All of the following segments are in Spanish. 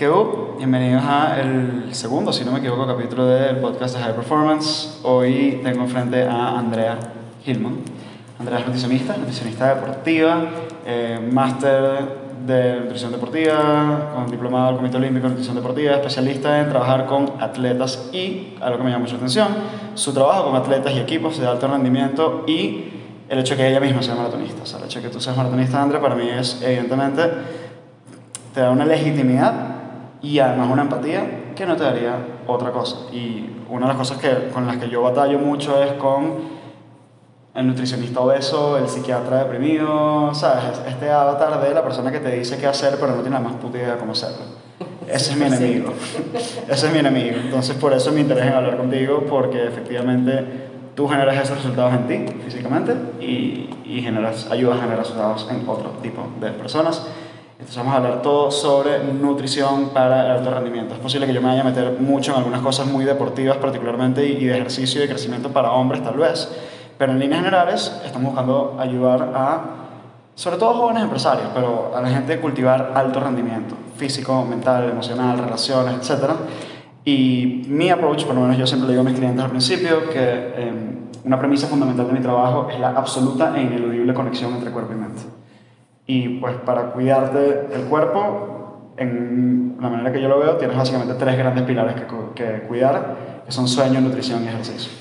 ¿Qué hubo? Bienvenidos a el segundo, si no me equivoco, capítulo del podcast de High Performance. Hoy tengo enfrente a Andrea Hillman. Andrea es nutricionista, nutricionista deportiva, eh, máster de nutrición deportiva, con diplomado del Comité Olímpico de Nutrición Deportiva, especialista en trabajar con atletas y, algo que me llama mucha atención, su trabajo con atletas y equipos de alto rendimiento y el hecho de que ella misma sea maratonista. O sea, el hecho de que tú seas maratonista, Andrea, para mí es, evidentemente, te da una legitimidad y además una empatía que no te daría otra cosa. Y una de las cosas que, con las que yo batallo mucho es con el nutricionista obeso, el psiquiatra deprimido, ¿sabes? Este avatar de la persona que te dice qué hacer pero no tiene la más puta idea de cómo hacerlo. Ese es mi enemigo. Ese es mi enemigo. Entonces por eso me interesa en hablar contigo porque efectivamente tú generas esos resultados en ti físicamente y, y generas, ayudas a generar resultados en otro tipo de personas. Entonces vamos a hablar todo sobre nutrición para alto rendimiento. Es posible que yo me vaya a meter mucho en algunas cosas muy deportivas particularmente y de ejercicio y de crecimiento para hombres tal vez, pero en líneas generales estamos buscando ayudar a, sobre todo jóvenes empresarios, pero a la gente a cultivar alto rendimiento físico, mental, emocional, relaciones, etc. Y mi approach, por lo menos yo siempre le digo a mis clientes al principio, que eh, una premisa fundamental de mi trabajo es la absoluta e ineludible conexión entre cuerpo y mente. Y pues para cuidarte el cuerpo, en la manera que yo lo veo, tienes básicamente tres grandes pilares que, que cuidar, que son sueño, nutrición y ejercicio.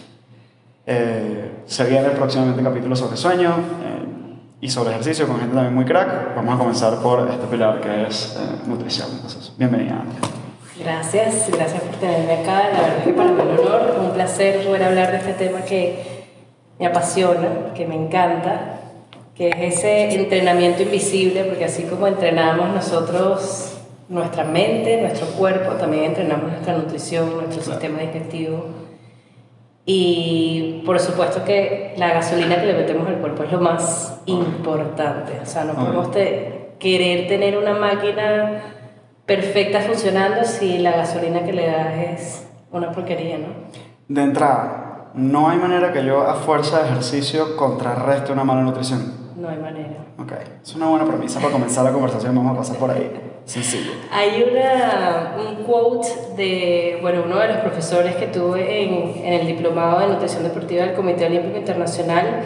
Eh, se viene próximamente capítulo sobre sueño eh, y sobre ejercicio con gente también muy crack. Vamos a comenzar por este pilar que es eh, nutrición. Entonces, bienvenida. Gracias, gracias por tenerme acá. La verdad es que para mí es un honor, un placer poder hablar de este tema que me apasiona, que me encanta que es ese entrenamiento invisible, porque así como entrenamos nosotros nuestra mente, nuestro cuerpo, también entrenamos nuestra nutrición, nuestro sistema digestivo. Y por supuesto que la gasolina que le metemos al cuerpo es lo más importante. O sea, no podemos querer tener una máquina perfecta funcionando si la gasolina que le das es una porquería, ¿no? De entrada, no hay manera que yo a fuerza de ejercicio contrarreste una mala nutrición. No hay manera. Ok, es una buena premisa para comenzar la conversación, vamos a pasar por ahí. Sencillo. Hay una, un quote de, bueno, uno de los profesores que tuve en, en el diplomado de nutrición deportiva del Comité Olímpico Internacional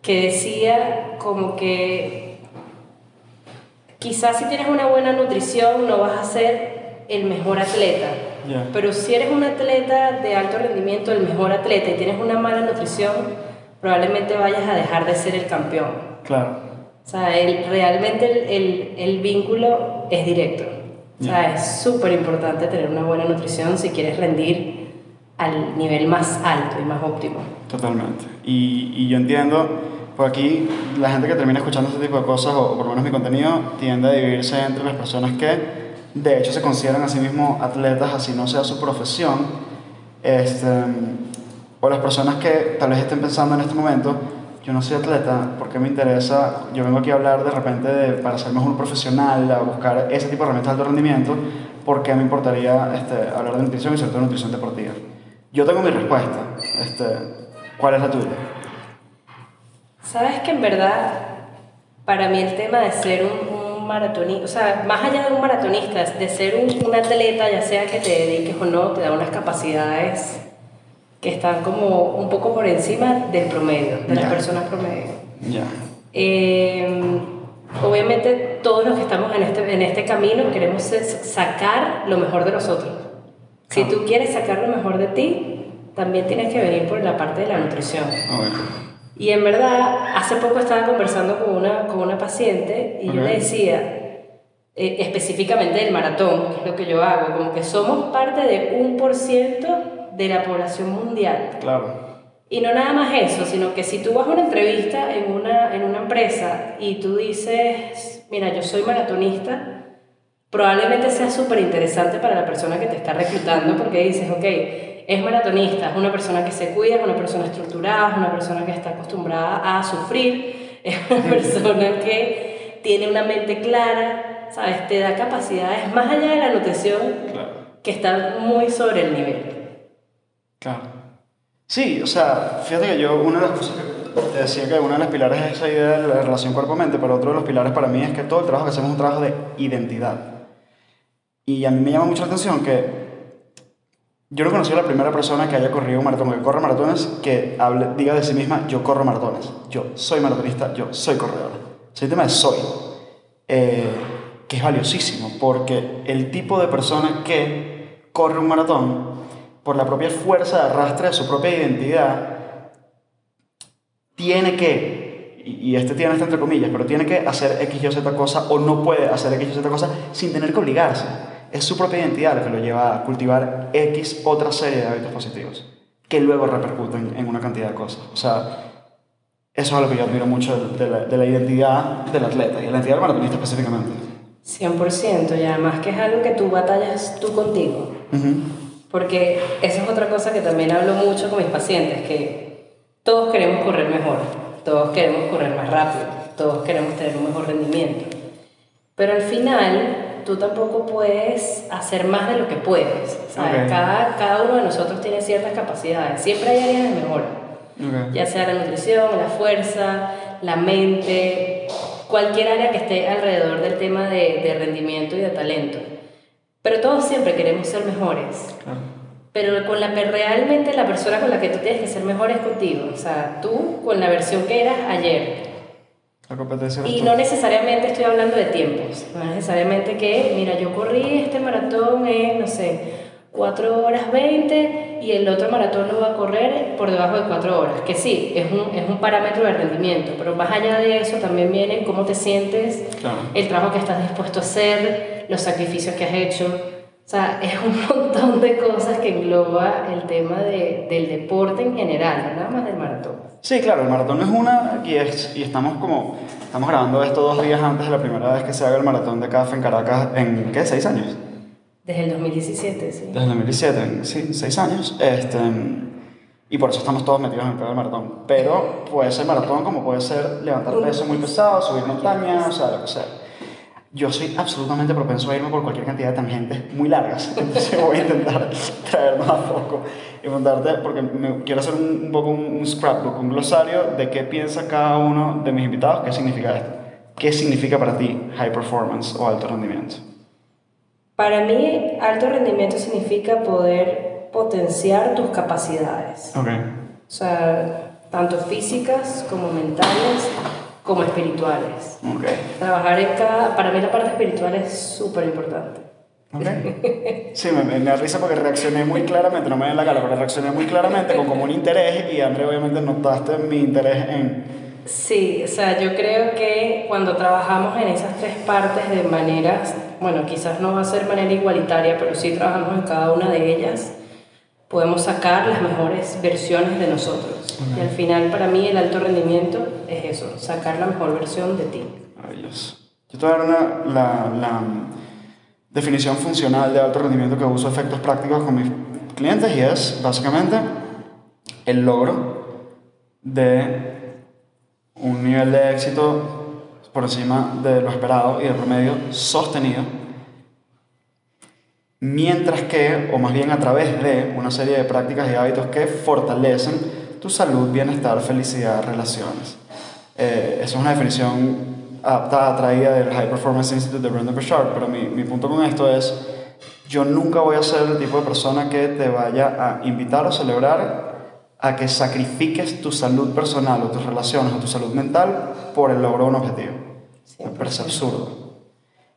que decía como que quizás si tienes una buena nutrición no vas a ser el mejor atleta, pero si eres un atleta de alto rendimiento, el mejor atleta y tienes una mala nutrición, probablemente vayas a dejar de ser el campeón. Claro. O sea, el, realmente el, el, el, vínculo es directo. O sea, es súper importante tener una buena nutrición si quieres rendir al nivel más alto y más óptimo. Totalmente. Y, y yo entiendo, por aquí la gente que termina escuchando este tipo de cosas, o, por lo menos mi contenido, tiende a dividirse entre las personas que de hecho se consideran a sí mismos atletas, así no sea su profesión, este, o las personas que tal vez estén pensando en este momento, yo no soy atleta, porque me interesa? Yo vengo aquí a hablar de repente de, para ser mejor profesional, a buscar ese tipo de herramientas de alto rendimiento, porque me importaría este, hablar de nutrición y sobre todo de nutrición deportiva. Yo tengo mi respuesta. Este, ¿Cuál es la tuya? Sabes que en verdad, para mí el tema de ser un, un maratonista, o sea, más allá de un maratonista, de ser un, un atleta, ya sea que te dediques o no, te da unas capacidades que están como un poco por encima del promedio, de las personas promedio. Eh, obviamente todos los que estamos en este, en este camino queremos sacar lo mejor de nosotros. Si tú quieres sacar lo mejor de ti, también tienes que venir por la parte de la nutrición. Y en verdad, hace poco estaba conversando con una, con una paciente y yo le decía, eh, específicamente del maratón, que es lo que yo hago, como que somos parte de un por ciento de la población mundial. Claro. Y no nada más eso, sino que si tú vas a una entrevista en una, en una empresa y tú dices, mira, yo soy maratonista, probablemente sea súper interesante para la persona que te está reclutando porque dices, ok, es maratonista, es una persona que se cuida, es una persona estructurada, es una persona que está acostumbrada a sufrir, es una persona que tiene una mente clara, ¿sabes? Te da capacidades más allá de la nutrición que están muy sobre el nivel. Claro. Sí, o sea, fíjate que yo, una de las cosas que te decía que una de las pilares es esa idea de la relación cuerpo-mente, pero otro de los pilares para mí es que todo el trabajo que hacemos es un trabajo de identidad. Y a mí me llama mucho la atención que yo no conocí a la primera persona que haya corrido un maratón, que corre maratones, que hable, diga de sí misma, yo corro maratones, yo soy maratonista, yo soy corredora. Ese tema de soy, eh, que es valiosísimo, porque el tipo de persona que corre un maratón, por la propia fuerza de arrastre de su propia identidad, tiene que, y este tiene está entre comillas, pero tiene que hacer X, Y o Z cosa o no puede hacer X, Y o Z cosa sin tener que obligarse. Es su propia identidad lo que lo lleva a cultivar X otra serie de hábitos positivos que luego repercuten en una cantidad de cosas. O sea, eso es lo que yo admiro mucho de la, de la identidad del atleta y de la identidad del maratonista específicamente. 100%, y además que es algo que tú batallas tú contigo. Porque eso es otra cosa que también hablo mucho con mis pacientes, que todos queremos correr mejor, todos queremos correr más rápido, todos queremos tener un mejor rendimiento. Pero al final, tú tampoco puedes hacer más de lo que puedes. ¿sabes? Cada, cada uno de nosotros tiene ciertas capacidades, siempre hay áreas de mejora. Ya sea la nutrición, la fuerza, la mente, cualquier área que esté alrededor del tema de, de rendimiento y de talento. Pero todos siempre queremos ser mejores. Pero con la, realmente la persona con la que tú tienes que ser mejor es contigo. O sea, tú con la versión que eras ayer. La competencia y no necesariamente estoy hablando de tiempos. No necesariamente que, mira, yo corrí este maratón en, no sé, 4 horas 20 y el otro maratón lo va a correr por debajo de 4 horas. Que sí, es un, es un parámetro de rendimiento, pero más allá de eso también viene cómo te sientes, el trabajo que estás dispuesto a hacer, los sacrificios que has hecho. O sea, es un montón de cosas que engloba el tema de, del deporte en general, nada más del maratón. Sí, claro, el maratón es una y, es, y estamos como, estamos grabando esto dos días antes de la primera vez que se haga el maratón de CAF en Caracas en, ¿qué? ¿Seis años? Desde el 2017, sí. Desde el 2017, sí, seis años. Este, y por eso estamos todos metidos en el pedo del maratón. Pero puede ser maratón como puede ser levantar peso muy pesado, subir montañas, o sea, lo que sea. Yo soy absolutamente propenso a irme por cualquier cantidad de tangentes muy largas. Entonces voy a intentar traernos a poco y montarte, porque me, quiero hacer un, un poco un, un scrapbook, un glosario de qué piensa cada uno de mis invitados, qué significa esto. ¿Qué significa para ti high performance o alto rendimiento? Para mí, alto rendimiento significa poder potenciar tus capacidades. Ok. O sea, tanto físicas como mentales, como espirituales. Ok. Trabajar en cada... Para mí la parte espiritual es súper importante. Okay. Sí, me, me, da risa porque reaccioné muy claramente, no me den la cara, pero reaccioné muy claramente con como un interés y André obviamente notaste mi interés en... Sí, o sea, yo creo que cuando trabajamos en esas tres partes de maneras, bueno, quizás no va a ser manera igualitaria, pero sí trabajamos en cada una de ellas, podemos sacar las mejores versiones de nosotros. Y al final para mí el alto rendimiento es eso, sacar la mejor versión de ti. Maravilloso. Yo te voy a dar una, la, la definición funcional de alto rendimiento que uso efectos prácticos con mis clientes y es básicamente el logro de un nivel de éxito por encima de lo esperado y del promedio sostenido, mientras que, o más bien a través de una serie de prácticas y hábitos que fortalecen tu salud, bienestar, felicidad, relaciones. Eh, esa es una definición adaptada, traída del High Performance Institute de Brendan Burchard, pero mi, mi punto con esto es, yo nunca voy a ser el tipo de persona que te vaya a invitar o celebrar a que sacrifiques tu salud personal o tus relaciones o tu salud mental por el logro de un objetivo. Me parece absurdo.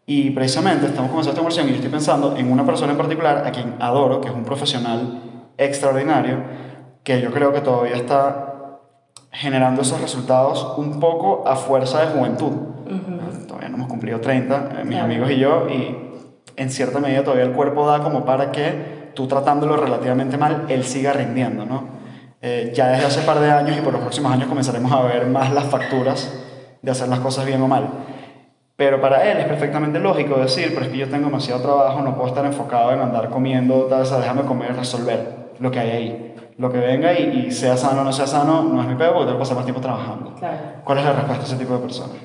Y precisamente estamos comenzando esta conversación y yo estoy pensando en una persona en particular a quien adoro, que es un profesional extraordinario, que yo creo que todavía está generando esos resultados un poco a fuerza de juventud. Uh -huh. Todavía no hemos cumplido 30, eh, mis amigos y yo, y en cierta medida todavía el cuerpo da como para que tú tratándolo relativamente mal, él siga rindiendo, ¿no? Eh, ya desde hace un par de años y por los próximos años comenzaremos a ver más las facturas de hacer las cosas bien o mal. Pero para él es perfectamente lógico decir, pero es que yo tengo demasiado trabajo, no puedo estar enfocado en andar comiendo, tal, o sea, déjame comer, resolver lo que hay ahí. Lo que venga y, y sea sano o no sea sano, no es mi pedo porque tengo que pasar más tiempo trabajando. Claro. ¿Cuál es la respuesta a ese tipo de personas?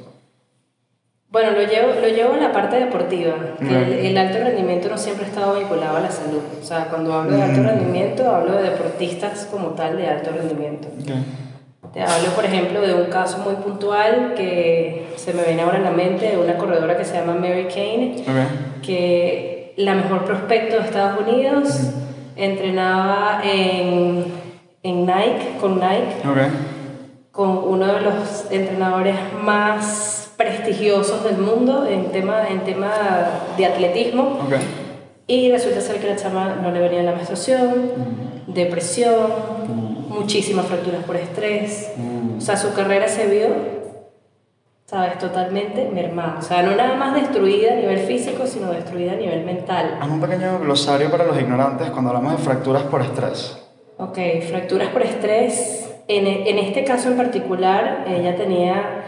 Bueno, lo llevo, lo llevo en la parte deportiva, que mm. el, el, alto rendimiento no siempre ha estado vinculado a la salud. O sea, cuando hablo de alto rendimiento, hablo de deportistas como tal de alto rendimiento. Okay. Te hablo, por ejemplo, de un caso muy puntual que se me viene ahora en la mente, de una corredora que se llama Mary Kane, okay. que la mejor prospecto de Estados Unidos, entrenaba en, en Nike, con Nike, Ok. con uno de los entrenadores más prestigiosos del mundo en tema, en tema de atletismo. Ok. Y resulta ser que la chama no le venía la menstruación, depresión, muchísimas fracturas por estrés. O sea, su carrera se vio, ¿sabes? Totalmente mermada. O sea, no nada más destruida a nivel físico, sino destruida a nivel mental. Haz un pequeño glosario para los ignorantes cuando hablamos de fracturas por estrés. Ok, fracturas por estrés. En, en este caso en particular, ella tenía,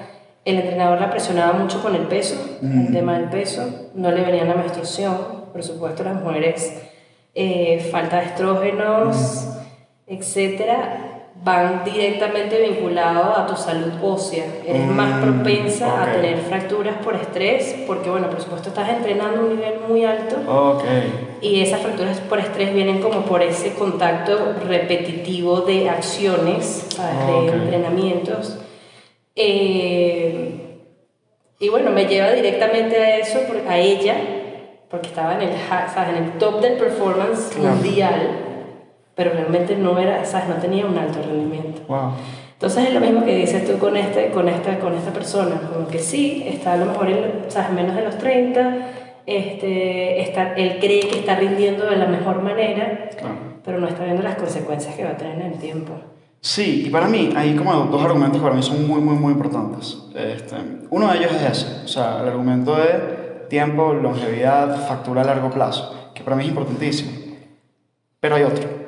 el entrenador la presionaba mucho con el peso, el tema del peso, no le venía la menstruación, por supuesto las mujeres, eh, falta de estrógenos, etcétera, van directamente vinculados a tu salud ósea. Eres más Mm, propensa ok. a tener fracturas por estrés, porque bueno, por supuesto estás entrenando a un nivel muy alto. Ok. Y esas fracturas por estrés vienen como por ese contacto repetitivo de acciones, ¿sabes? Ok. de entrenamientos. Eh, y bueno, me lleva directamente a eso, a ella, porque estaba en el, en el top del performance Claro. mundial, pero realmente no, era, ¿sabes? no tenía un alto rendimiento. Wow. Entonces es lo mismo que dices tú con, este, con, esta, con esta persona, como que sí, está a lo mejor en, ¿sabes? menos de los 30, este, está, él cree que está rindiendo de la mejor manera, Claro. pero no está viendo las consecuencias que va a tener en el tiempo. Sí, y para mí hay como dos argumentos que para mí son muy, muy, muy importantes. Este, uno de ellos es ese, o sea, el argumento de tiempo, longevidad, factura a largo plazo, que para mí es importantísimo. Pero hay otro.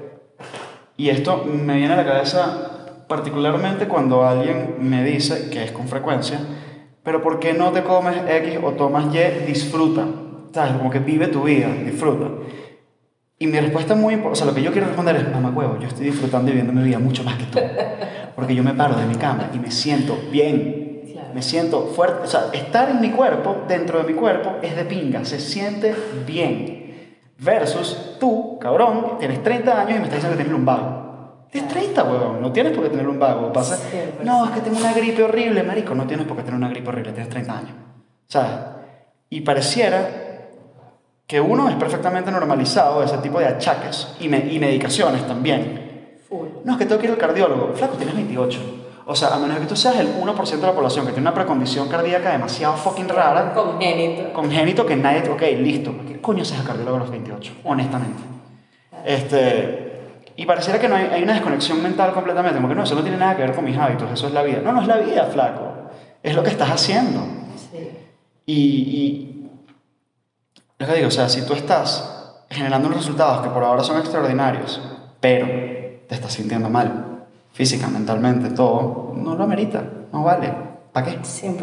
Y esto me viene a la cabeza particularmente cuando alguien me dice, que es con frecuencia, pero ¿por qué no te comes X o tomas Y? Disfruta. ¿Sabes? Como que vive tu vida, disfruta. Y mi respuesta muy importante, o sea, lo que yo quiero responder es, mamá huevo, yo estoy disfrutando y viviendo mi vida mucho más que tú. Porque yo me paro de mi cama y me siento bien. Claro. Me siento fuerte. O sea, estar en mi cuerpo, dentro de mi cuerpo, es de pinga, se siente bien. Versus tú, cabrón, tienes 30 años y me estás diciendo que tienes lumbago. Tienes 30, huevón, no tienes por qué tener lumbago. Pasa, no, es que tengo una gripe horrible, marico, no tienes por qué tener una gripe horrible, tienes 30 años. ¿Sabes? Y pareciera que uno es perfectamente normalizado ese tipo de achaques y, me- y medicaciones también. No, es que tengo que ir al cardiólogo. Flaco, tienes 28. O sea, a menos que tú seas el 1% de la población que tiene una precondición cardíaca demasiado fucking rara, Congénito. congénito que nadie, ok, listo. ¿Qué coño seas el cardiólogo a los 28? Honestamente. Este, y pareciera que no hay, hay una desconexión mental completamente, como que no, eso no tiene nada que ver con mis hábitos, eso es la vida. No, no es la vida, flaco. Es lo que estás haciendo. Sí. Y, y lo que digo, o sea, si tú estás generando unos resultados que por ahora son extraordinarios, pero te estás sintiendo mal, física, mentalmente, todo, no lo amerita, no vale. ¿Para qué? 100%.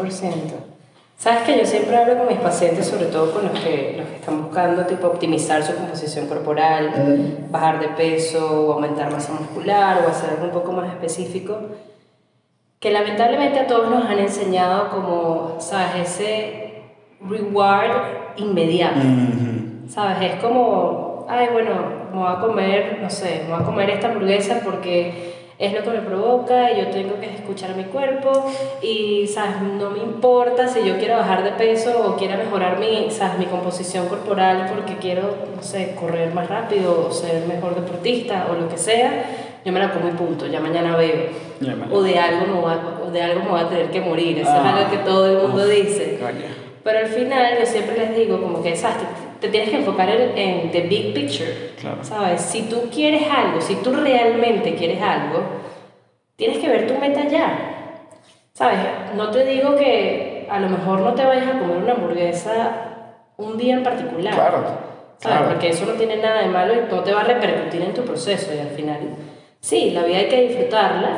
Sabes que yo siempre hablo con mis pacientes, sobre todo con los que, los que están buscando tipo optimizar su composición corporal, bajar de peso o aumentar masa muscular o hacer algo un poco más específico, que lamentablemente a todos nos han enseñado como, sabes, ese reward inmediato. ¿Sabes? Es como, ay, bueno, me voy a comer, no sé, me voy a comer esta hamburguesa porque es lo que me provoca y yo tengo que escuchar a mi cuerpo y, ¿sabes? No me importa si yo quiero bajar de peso o quiero mejorar mi, ¿sabes? mi composición corporal porque quiero, no sé, correr más rápido o ser mejor deportista o lo que sea, yo me la como y punto, ya mañana veo. Ya mañana. O de algo me voy a, o de algo me voy a tener que morir, eso Ah. es algo que todo el mundo dice. Coño. Pero al final yo siempre les digo como que, ¿sabes? Te, tienes que enfocar en, en the big picture, Claro. ¿sabes? Si tú quieres algo, si tú realmente quieres algo, tienes que ver tu meta ya, ¿sabes? No te digo que a lo mejor no te vayas a comer una hamburguesa un día en particular, Claro, ¿sabes? claro. Porque eso no tiene nada de malo y no te va a repercutir en tu proceso y al final, sí, la vida hay que disfrutarla,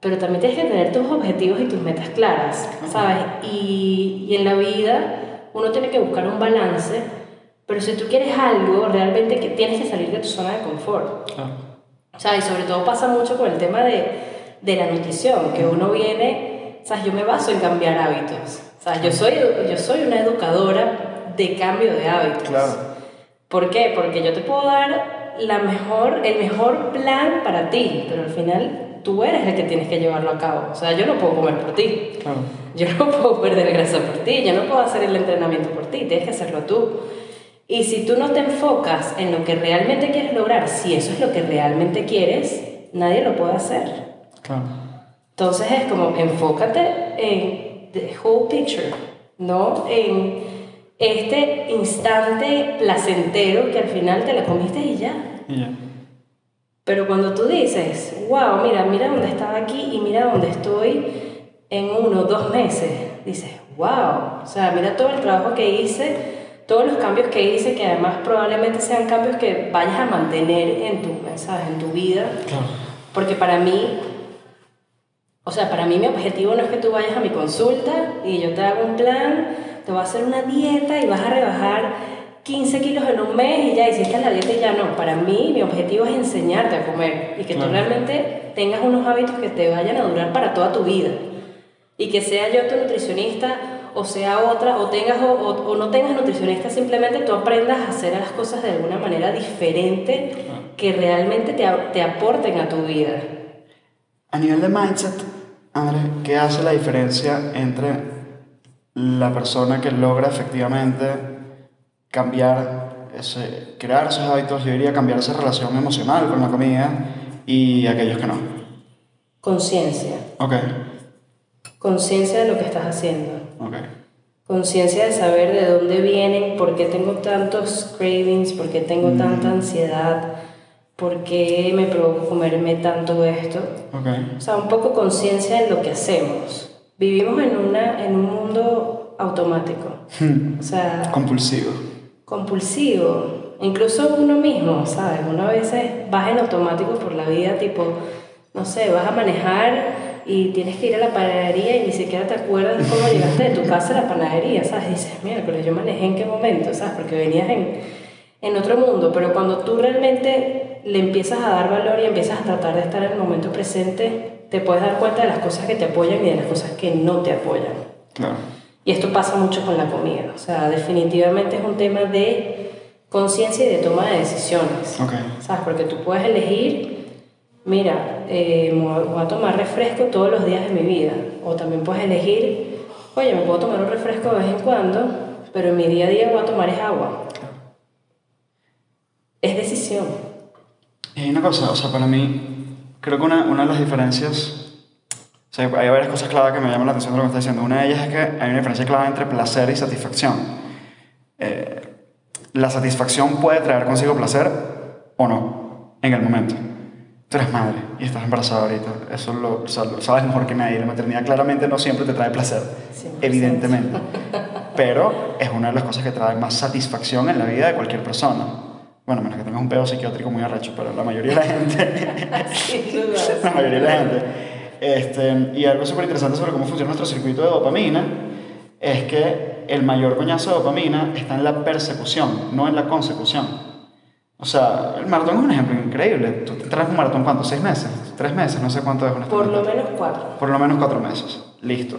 pero también tienes que tener tus objetivos y tus metas claras, ¿sabes? Y, y en la vida uno tiene que buscar un balance, pero si tú quieres algo, realmente que tienes que salir de tu zona de confort. Claro. O sea, y sobre todo pasa mucho con el tema de, de la nutrición, que uno viene, o sea, yo me baso en cambiar hábitos. O sea, yo soy, yo soy una educadora de cambio de hábitos. Claro. ¿Por qué? Porque yo te puedo dar la mejor, el mejor plan para ti, pero al final tú eres el que tienes que llevarlo a cabo. O sea, yo no puedo comer por ti. Claro. Yo no puedo perder grasa por ti, yo no puedo hacer el entrenamiento por ti, tienes que hacerlo tú. Y si tú no te enfocas en lo que realmente quieres lograr, si eso es lo que realmente quieres, nadie lo puede hacer. Claro. Entonces es como enfócate en the whole picture, no en este instante placentero que al final te la comiste y ya. Y ya. Pero cuando tú dices, wow, mira, mira dónde estaba aquí y mira dónde estoy en uno, dos meses, dices, wow, o sea, mira todo el trabajo que hice, todos los cambios que hice, que además probablemente sean cambios que vayas a mantener en tu, ¿sabes? En tu vida. Claro. Porque para mí, o sea, para mí mi objetivo no es que tú vayas a mi consulta y yo te haga un plan, te voy a hacer una dieta y vas a rebajar 15 kilos en un mes y ya hiciste la dieta y ya no. Para mí, mi objetivo es enseñarte a comer y que tú Claro. realmente tengas unos hábitos que te vayan a durar para toda tu vida. Y que sea yo tu nutricionista o sea otra, o, tengas, o, o- o no tengas nutricionista, simplemente tú aprendas a hacer las cosas de alguna manera diferente que realmente te, a- te aporten a tu vida. A nivel de mindset, Andrés, ¿qué hace la diferencia entre la persona que logra efectivamente cambiar, ese, crear esos hábitos, yo diría cambiar esa relación emocional con la comida y aquellos que no? Conciencia. Ok, Conciencia de lo que estás haciendo. ok. Conciencia de saber de dónde vienen, por qué tengo tantos cravings, por qué tengo tanta ansiedad, por qué me provoca comerme tanto esto. Ok. O sea, un poco conciencia en lo que hacemos. Vivimos en, una, en un mundo automático. O sea, Compulsivo. compulsivo. Incluso uno mismo, ¿sabes? Uno a veces vas en automático por la vida, tipo, no sé, vas a manejar y tienes que ir a la panadería y ni siquiera te acuerdas cómo llegaste de tu casa a la panadería, ¿sabes? Y dices, miércoles, yo manejé en qué momento, ¿sabes? Porque venías en, en otro mundo, pero cuando tú realmente le empiezas a dar valor y empiezas a tratar de estar en el momento presente, te puedes dar cuenta de las cosas que te apoyan y de las cosas que no te apoyan. Claro. Y esto pasa mucho con la comida. O sea, definitivamente es un tema de conciencia y de toma de decisiones. Ok. ¿Sabes? Porque tú puedes elegir, mira, eh, voy a- tomar refresco todos los días de mi vida. O también puedes elegir, oye, me puedo tomar un refresco de vez en cuando, pero en mi día a día voy a tomar es agua. Es decisión. Hay una cosa, o sea, para mí, creo que una, una de las diferencias, o sea, hay varias cosas clave que me llaman la atención de lo que está diciendo. Una de ellas es que hay una diferencia clave entre placer y satisfacción. Eh, la satisfacción puede traer consigo placer o no, en el momento. Tú eres madre y estás embarazada ahorita. Eso lo, o sea, lo sabes mejor que nadie. La maternidad claramente no siempre te trae placer, 100%. evidentemente. Pero es una de las cosas que trae más satisfacción en la vida de cualquier persona. Bueno, menos que tengas un pedo psiquiátrico muy arrecho, pero la mayoría de la gente la mayoría de la gente. Este, y algo súper interesante sobre cómo funciona nuestro circuito de dopamina es que el mayor coñazo de dopamina está en la persecución, no en la consecución. O sea, el maratón es un ejemplo increíble. Tú te traes un maratón, ¿cuánto? ¿Seis meses? ¿Tres meses? No sé cuánto es Por honestamente. lo menos cuatro. Por lo menos cuatro meses. Listo.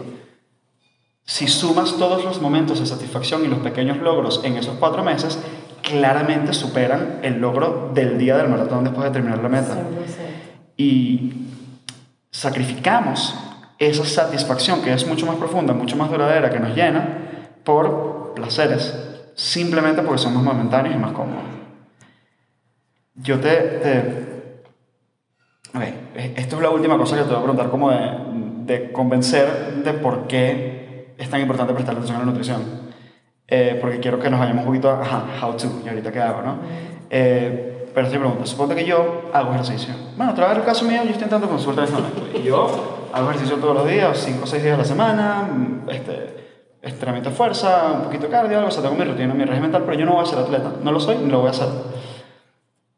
Si sumas todos los momentos de satisfacción y los pequeños logros en esos cuatro meses, claramente superan el logro del día del maratón después de terminar la meta 100%. y sacrificamos esa satisfacción que es mucho más profunda, mucho más duradera, que nos llena, por placeres, simplemente porque son más momentáneos y más cómodos. Yo te... te ok, e- esto es la última cosa que te voy a preguntar, como de, de convencer de por qué es tan importante prestar atención a la nutrición. Eh, porque quiero que nos vayamos un poquito a ajá, how to, y ahorita qué hago, ¿no? Eh, pero te pregunto, suponte que yo hago ejercicio. Bueno, te voy a dar el caso mío, yo estoy entrando consulta en este momento. Y yo hago ejercicio todos los días, 5 o 6 días a la semana, mm, este, entrenamiento de fuerza, un poquito de cardio, algo, o sea, tengo mi rutina, mi régimen tal, pero yo no voy a ser atleta. No lo soy, ni lo voy a hacer.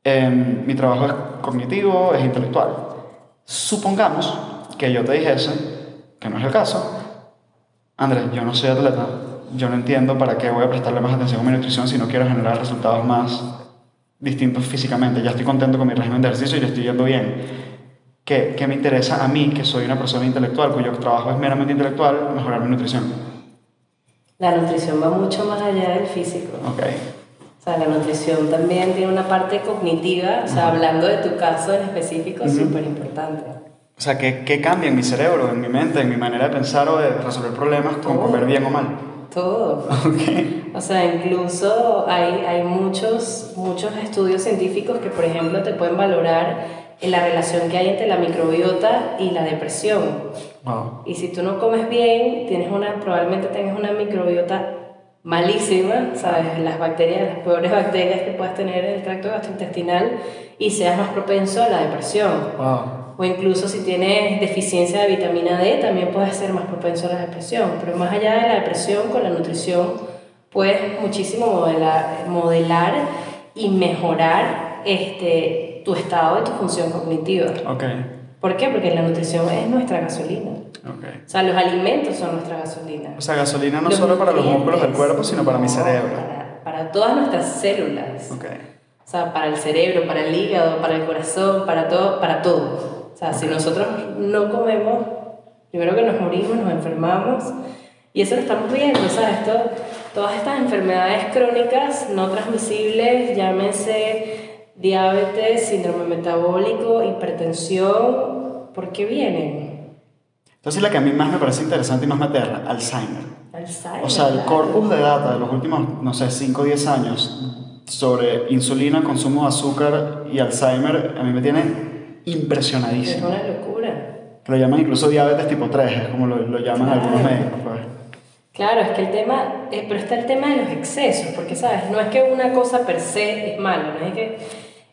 Em, mi trabajo es cognitivo, es intelectual. Supongamos que yo te dijese, que no es el caso, Andrés, yo no soy atleta, yo no entiendo para qué voy a prestarle más atención a mi nutrición si no quiero generar resultados más distintos físicamente. Ya estoy contento con mi régimen de ejercicio y le estoy yendo bien. ¿Qué, qué me interesa a mí, que soy una persona intelectual, cuyo trabajo es meramente intelectual, mejorar mi nutrición? La nutrición va mucho más allá del físico. Ok. O sea, la nutrición también tiene una parte cognitiva, o sea, hablando de tu caso en específico, súper importante. O sea, ¿qué, ¿qué cambia en mi cerebro, en mi mente, en mi manera de pensar o de resolver problemas con Todo. comer bien o mal? Todo. Ok. O sea, incluso hay, hay muchos, muchos estudios científicos que, por ejemplo, te pueden valorar en la relación que hay entre la microbiota y la depresión. Wow. Y si tú no comes bien, tienes una, probablemente tengas una microbiota malísima, ¿sabes? Las bacterias, las peores bacterias que puedes tener en el tracto gastrointestinal y seas más propenso a la depresión. Wow. O incluso si tienes deficiencia de vitamina D, también puedes ser más propenso a la depresión. Pero más allá de la depresión, con la nutrición puedes muchísimo modelar, modelar y mejorar este, tu estado y tu función cognitiva. Ok. ¿Por qué? Porque la nutrición es nuestra gasolina. Ok. O sea, los alimentos son nuestra gasolina. O sea, gasolina no Los solo para los músculos del cuerpo, sino para mi cerebro. Para, para todas nuestras células. Ok. O sea, para el cerebro, para el hígado, para el corazón, para todo, para todo. O sea, si nosotros no comemos, primero que nos morimos, nos enfermamos. Y eso lo estamos viendo, ¿sabes? Todo, todas estas enfermedades crónicas no transmisibles, llámense diabetes, síndrome metabólico, hipertensión, ¿por qué vienen? Entonces, la que a mí más me parece interesante y más me aterra, Alzheimer. Alzheimer. O sea, el corpus de data de los últimos, no sé, 5 o 10 años sobre insulina, consumo de azúcar y Alzheimer, a mí me tiene Es impresionadísimo. una locura. Que lo llaman incluso diabetes tipo 3, es como lo, lo llaman Claro. algunos médicos. Pues. Claro, es que el tema, eh, pero está el tema de los excesos, porque sabes, no es que una cosa per se es malo, no es que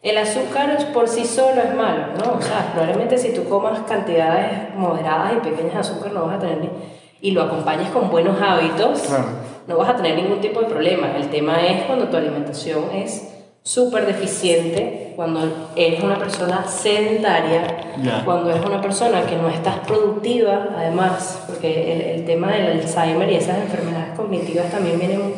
el azúcar por sí solo es malo, ¿no? O sea, probablemente si tú comas cantidades moderadas y pequeñas de azúcar no vas a tener ni, y lo acompañes con buenos hábitos, Claro. no vas a tener ningún tipo de problema. El tema es cuando tu alimentación es súper deficiente, cuando eres una persona sedentaria, Ya. cuando es una persona que no estás productiva, además, porque el, el tema del Alzheimer y esas enfermedades cognitivas también vienen,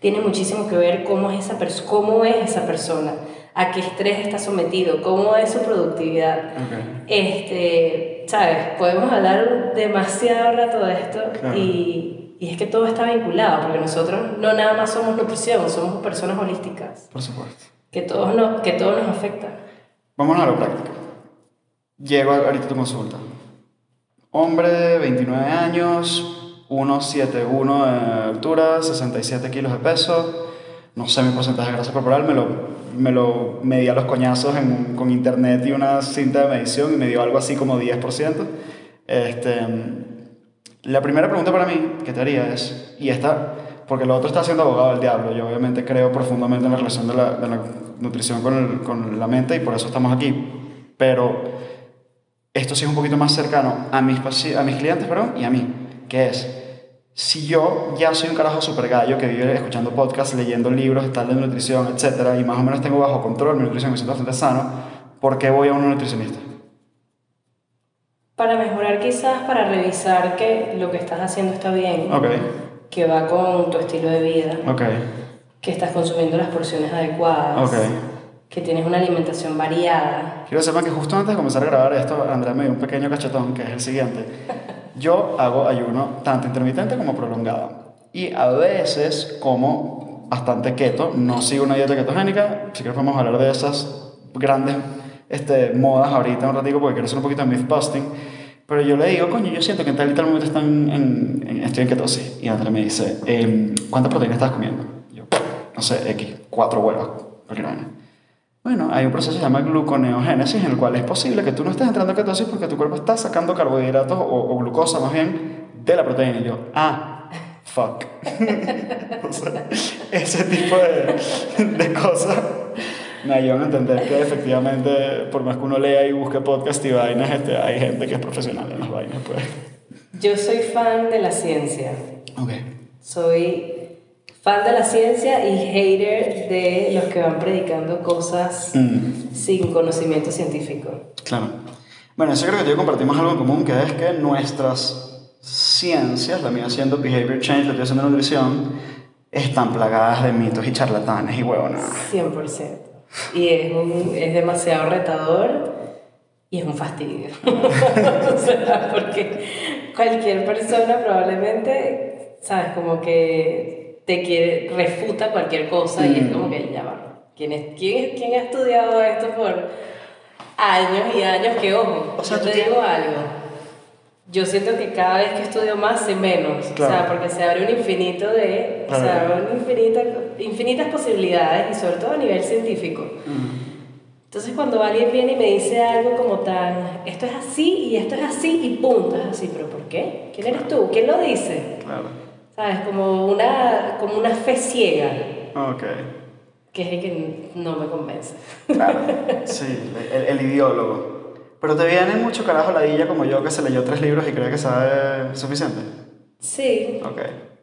tiene muchísimo que ver cómo es, esa pers- cómo es esa persona, a qué estrés está sometido, cómo es su productividad. Ok. Este, ¿sabes? Podemos hablar demasiado rato de esto Claro. y, y es que todo está vinculado, porque nosotros no nada más somos nutrición, somos personas holísticas, Por supuesto. que todos nos, que todos nos afecta. Vámonos a lo práctico. Llego ahorita a tu consulta. Hombre, 29 años, 1,71 de altura, 67 kilos de peso. No sé mi porcentaje de grasa corporal, me lo, me lo medí a los coñazos en- con internet y una cinta de medición y me dio algo así como 10%. Este, la primera pregunta para mí que te haría es, y esta, porque lo otro está siendo abogado del diablo, yo obviamente creo profundamente en la relación de la, de la nutrición con, el- con la mente y por eso estamos aquí, pero esto sí es un poquito más cercano a mis, a mis clientes perdón, y a mí, que es, si yo ya soy un carajo super gallo que vive escuchando podcasts, leyendo libros, tal de nutrición, etcétera, y más o menos tengo bajo control mi nutrición, me siento bastante sano, ¿por qué voy a un nutricionista? Para mejorar quizás, para revisar que lo que estás haciendo está bien, Ok, que va con tu estilo de vida, ok, que estás consumiendo las porciones adecuadas, ok. que tienes una alimentación variada. Quiero que sepan que justo antes de comenzar a grabar esto, Andrea me dio un pequeño cachetón, que es el siguiente. Yo hago ayuno tanto intermitente como prolongado. Y a veces como bastante keto, no sigo una dieta ketogénica, si quieres podemos hablar de esas grandes este, modas ahorita un ratico porque quiero hacer un poquito de myth busting. Pero yo le digo, coño, yo siento que en tal y tal momento están en, en- estoy en ketosis. Y Andrea me dice, em, ¿cuánta proteína estás comiendo? Yo, no sé, X, cuatro huevos, cualquier vaina. Bueno, hay un proceso que se llama gluconeogénesis en el cual es posible que tú no estés entrando en ketosis porque tu cuerpo está sacando carbohidratos o, o glucosa más bien de la proteína. Y yo, ah, fuck. O sea, ese tipo de, de cosas me ayudan a entender que efectivamente, por más que uno lea y busque podcast y vainas, este, hay gente que es profesional en las vainas. Pues. Yo soy fan de la ciencia. Ok. Soy fan de la ciencia y hater de los que van predicando cosas Mm. sin conocimiento científico. Claro. Bueno, eso creo que yo compartimos algo en común, que es que nuestras ciencias, la mía siendo behavior change, la tuya siendo nutrición, están plagadas de mitos y charlatanes y huevonadas. 100%. Y es, un- es demasiado retador y es un fastidio. o sea, porque cualquier persona probablemente, ¿sabes? Como que te quiere, refuta cualquier cosa y es Mm. como que ya va. ¿Quién, es, quién, quién ha estudiado esto por años y años? Que ojo, O sea, yo te digo algo. yo siento que cada vez que estudio más sé menos. O Claro. sea, porque se abre un infinito de. O Claro. sea, un infinita, infinitas posibilidades y sobre todo a nivel científico. Mm. Entonces cuando alguien viene y me dice algo como tan, esto es así y esto es así y punto, es así, pero ¿por qué? ¿Quién eres tú? ¿Quién lo dice? Claro. ¿Sabes? Como una, como una fe ciega, Ok. que es el que no me convence. Claro. Sí, el, el ideólogo. Pero te viene mucho carajo ladilla como yo que se leyó tres libros y cree que sabe suficiente. Sí. Ok.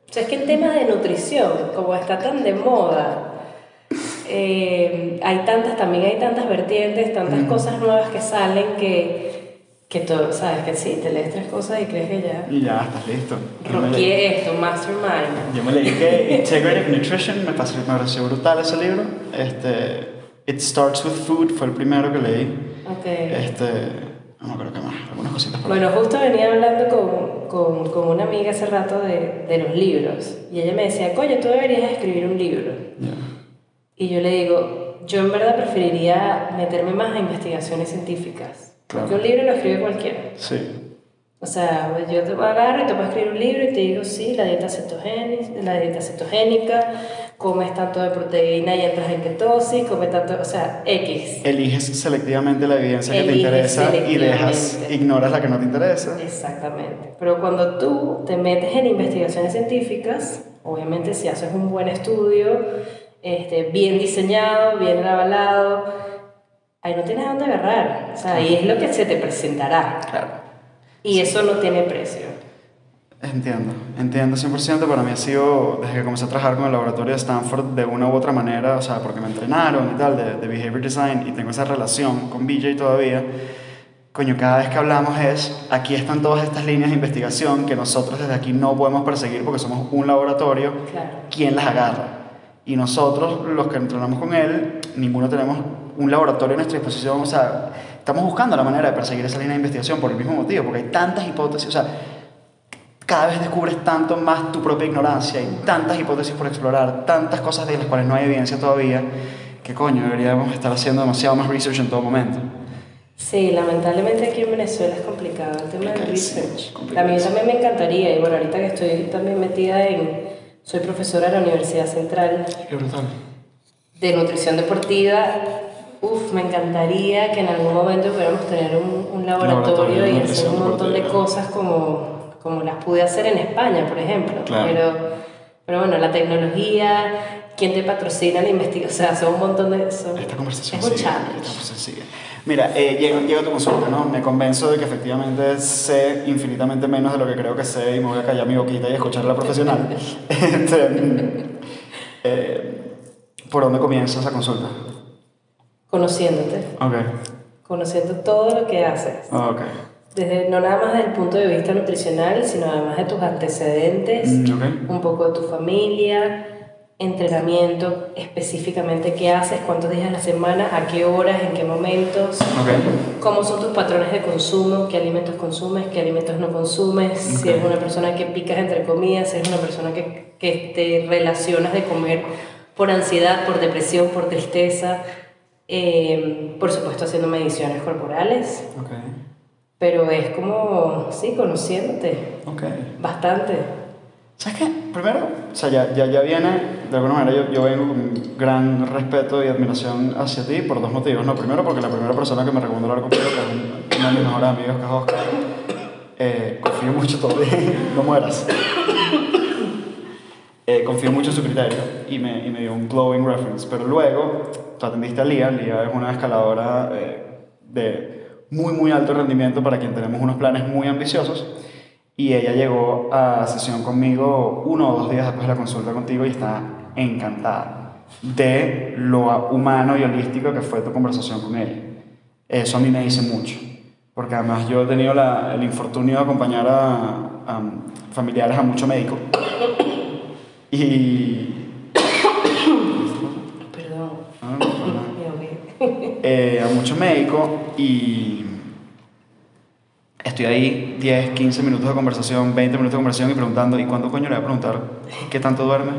O sea, es que en temas de nutrición, como está tan de moda, eh, hay tantas, también hay tantas vertientes, tantas cosas nuevas que salen que, que todo, ¿sabes? Que sí, te lees tres cosas y crees que ya... Y ya estás listo. Leí, esto, Mastermind. yo me leí que Integrative Nutrition me pareció, me pareció brutal ese libro. Este, It Starts With Food fue el primero que leí. Ok. Este, no acuerdo qué más, algunas cositas por ahí. Bueno, justo venía hablando con, con, con una amiga hace rato de, de los libros y ella me decía, coño, tú deberías escribir un libro. Ya. Y yo le digo, yo en verdad preferiría meterme más a investigaciones científicas. Claro. Porque un libro lo escribe cualquiera. Sí. O sea, yo te agarro y te puedo escribir un libro y te digo, sí, la dieta cetogénica, la dieta cetogénica, comes tanto de proteína y entras en ketosis, comes tanto, o sea, X. Eliges selectivamente la evidencia que te Eliges interesa y dejas, ignoras la que no te interesa. Exactamente. Pero cuando tú te metes en investigaciones científicas, obviamente si haces un buen estudio, este, bien diseñado, bien avalado, ahí no tienes a dónde agarrar. O sea, ahí es lo que se te presentará. Claro. Y eso no tiene precio. Entiendo, entiendo 100%. Para mí ha sido, desde que comencé a trabajar con el laboratorio de Stanford, de una u otra manera, o sea, porque me entrenaron y tal, de, de Behavior Design, y tengo esa relación con BJ todavía. Coño, cada vez que hablamos es, aquí están todas estas líneas de investigación que nosotros desde aquí no podemos perseguir porque somos un laboratorio. Claro. ¿Quién las agarra? Y nosotros, los que entrenamos con él, ninguno tenemos un laboratorio a nuestra disposición. O sea, estamos buscando la manera de perseguir esa línea de investigación por el mismo motivo, porque hay tantas hipótesis. O sea, cada vez descubres tanto más tu propia ignorancia, hay tantas hipótesis por explorar, tantas cosas de las cuales no hay evidencia todavía, que coño, deberíamos estar haciendo demasiado más research en todo momento. Sí, lamentablemente aquí en Venezuela es complicado el tema del research. A mí también me encantaría, y bueno, ahorita que estoy también metida en, soy profesora de la Universidad Central Qué brutal. de nutrición deportiva, uf, me encantaría que en algún momento pudiéramos tener un, un laboratorio, y hacer un montón de cosas como, como las pude hacer en España, por ejemplo. Claro. Pero, pero bueno, la tecnología, quién te patrocina la investigación, o sea, son un montón de... son- Esta conversación es un sigue. Esta sigue. Mira, eh, llega, llega tu consulta, ¿no? Me convenzo de que efectivamente sé infinitamente menos de lo que creo que sé y me voy a callar mi boquita y escuchar a la profesional. Este, eh, ¿Por dónde comienza esa consulta? Conociéndote, Ok, conociendo todo lo que haces. ok. Desde, no nada más desde el punto de vista nutricional, sino además de tus antecedentes, Mm, ok. un poco de tu familia, entrenamiento, específicamente qué haces, cuántos días a la semana, a qué horas, en qué momentos, Ok, cómo son tus patrones de consumo, qué alimentos consumes, qué alimentos no consumes, si Ok. eres una persona que picas entre comidas, si eres una persona que, que te relacionas de comer por ansiedad, por depresión, por tristeza, eh, por supuesto haciendo mediciones corporales, ok, pero es como, sí, conociéndote bastante. ¿Sabes qué? Primero, o sea, ya, ya, ya viene, de alguna manera yo, yo vengo con gran respeto y admiración hacia ti por dos motivos. No, primero porque la primera persona que me recomendó hablar contigo, que es un- uno de mis mejores amigos, que es Oscar, eh, confío mucho todavía, no mueras. Eh, confío mucho en su criterio y me, y me dio un glowing reference. Pero luego, tú atendiste a Lía, Lía es una escaladora eh, de muy, muy alto rendimiento para quien tenemos unos planes muy ambiciosos. Y ella llegó a sesión conmigo uno o dos días después de la consulta contigo y está encantada de lo humano y holístico que fue tu conversación con ella. Eso a mí me dice mucho, porque además yo he tenido la- el infortunio de acompañar a, a familiares a mucho médico. Y... Perdón, Ah, no, no, no. me ahogué. eh, a mucho médico y estoy ahí 10, 15 minutos de conversación, 20 minutos de conversación y preguntando, ¿y cuándo coño le voy a preguntar qué tanto duerme?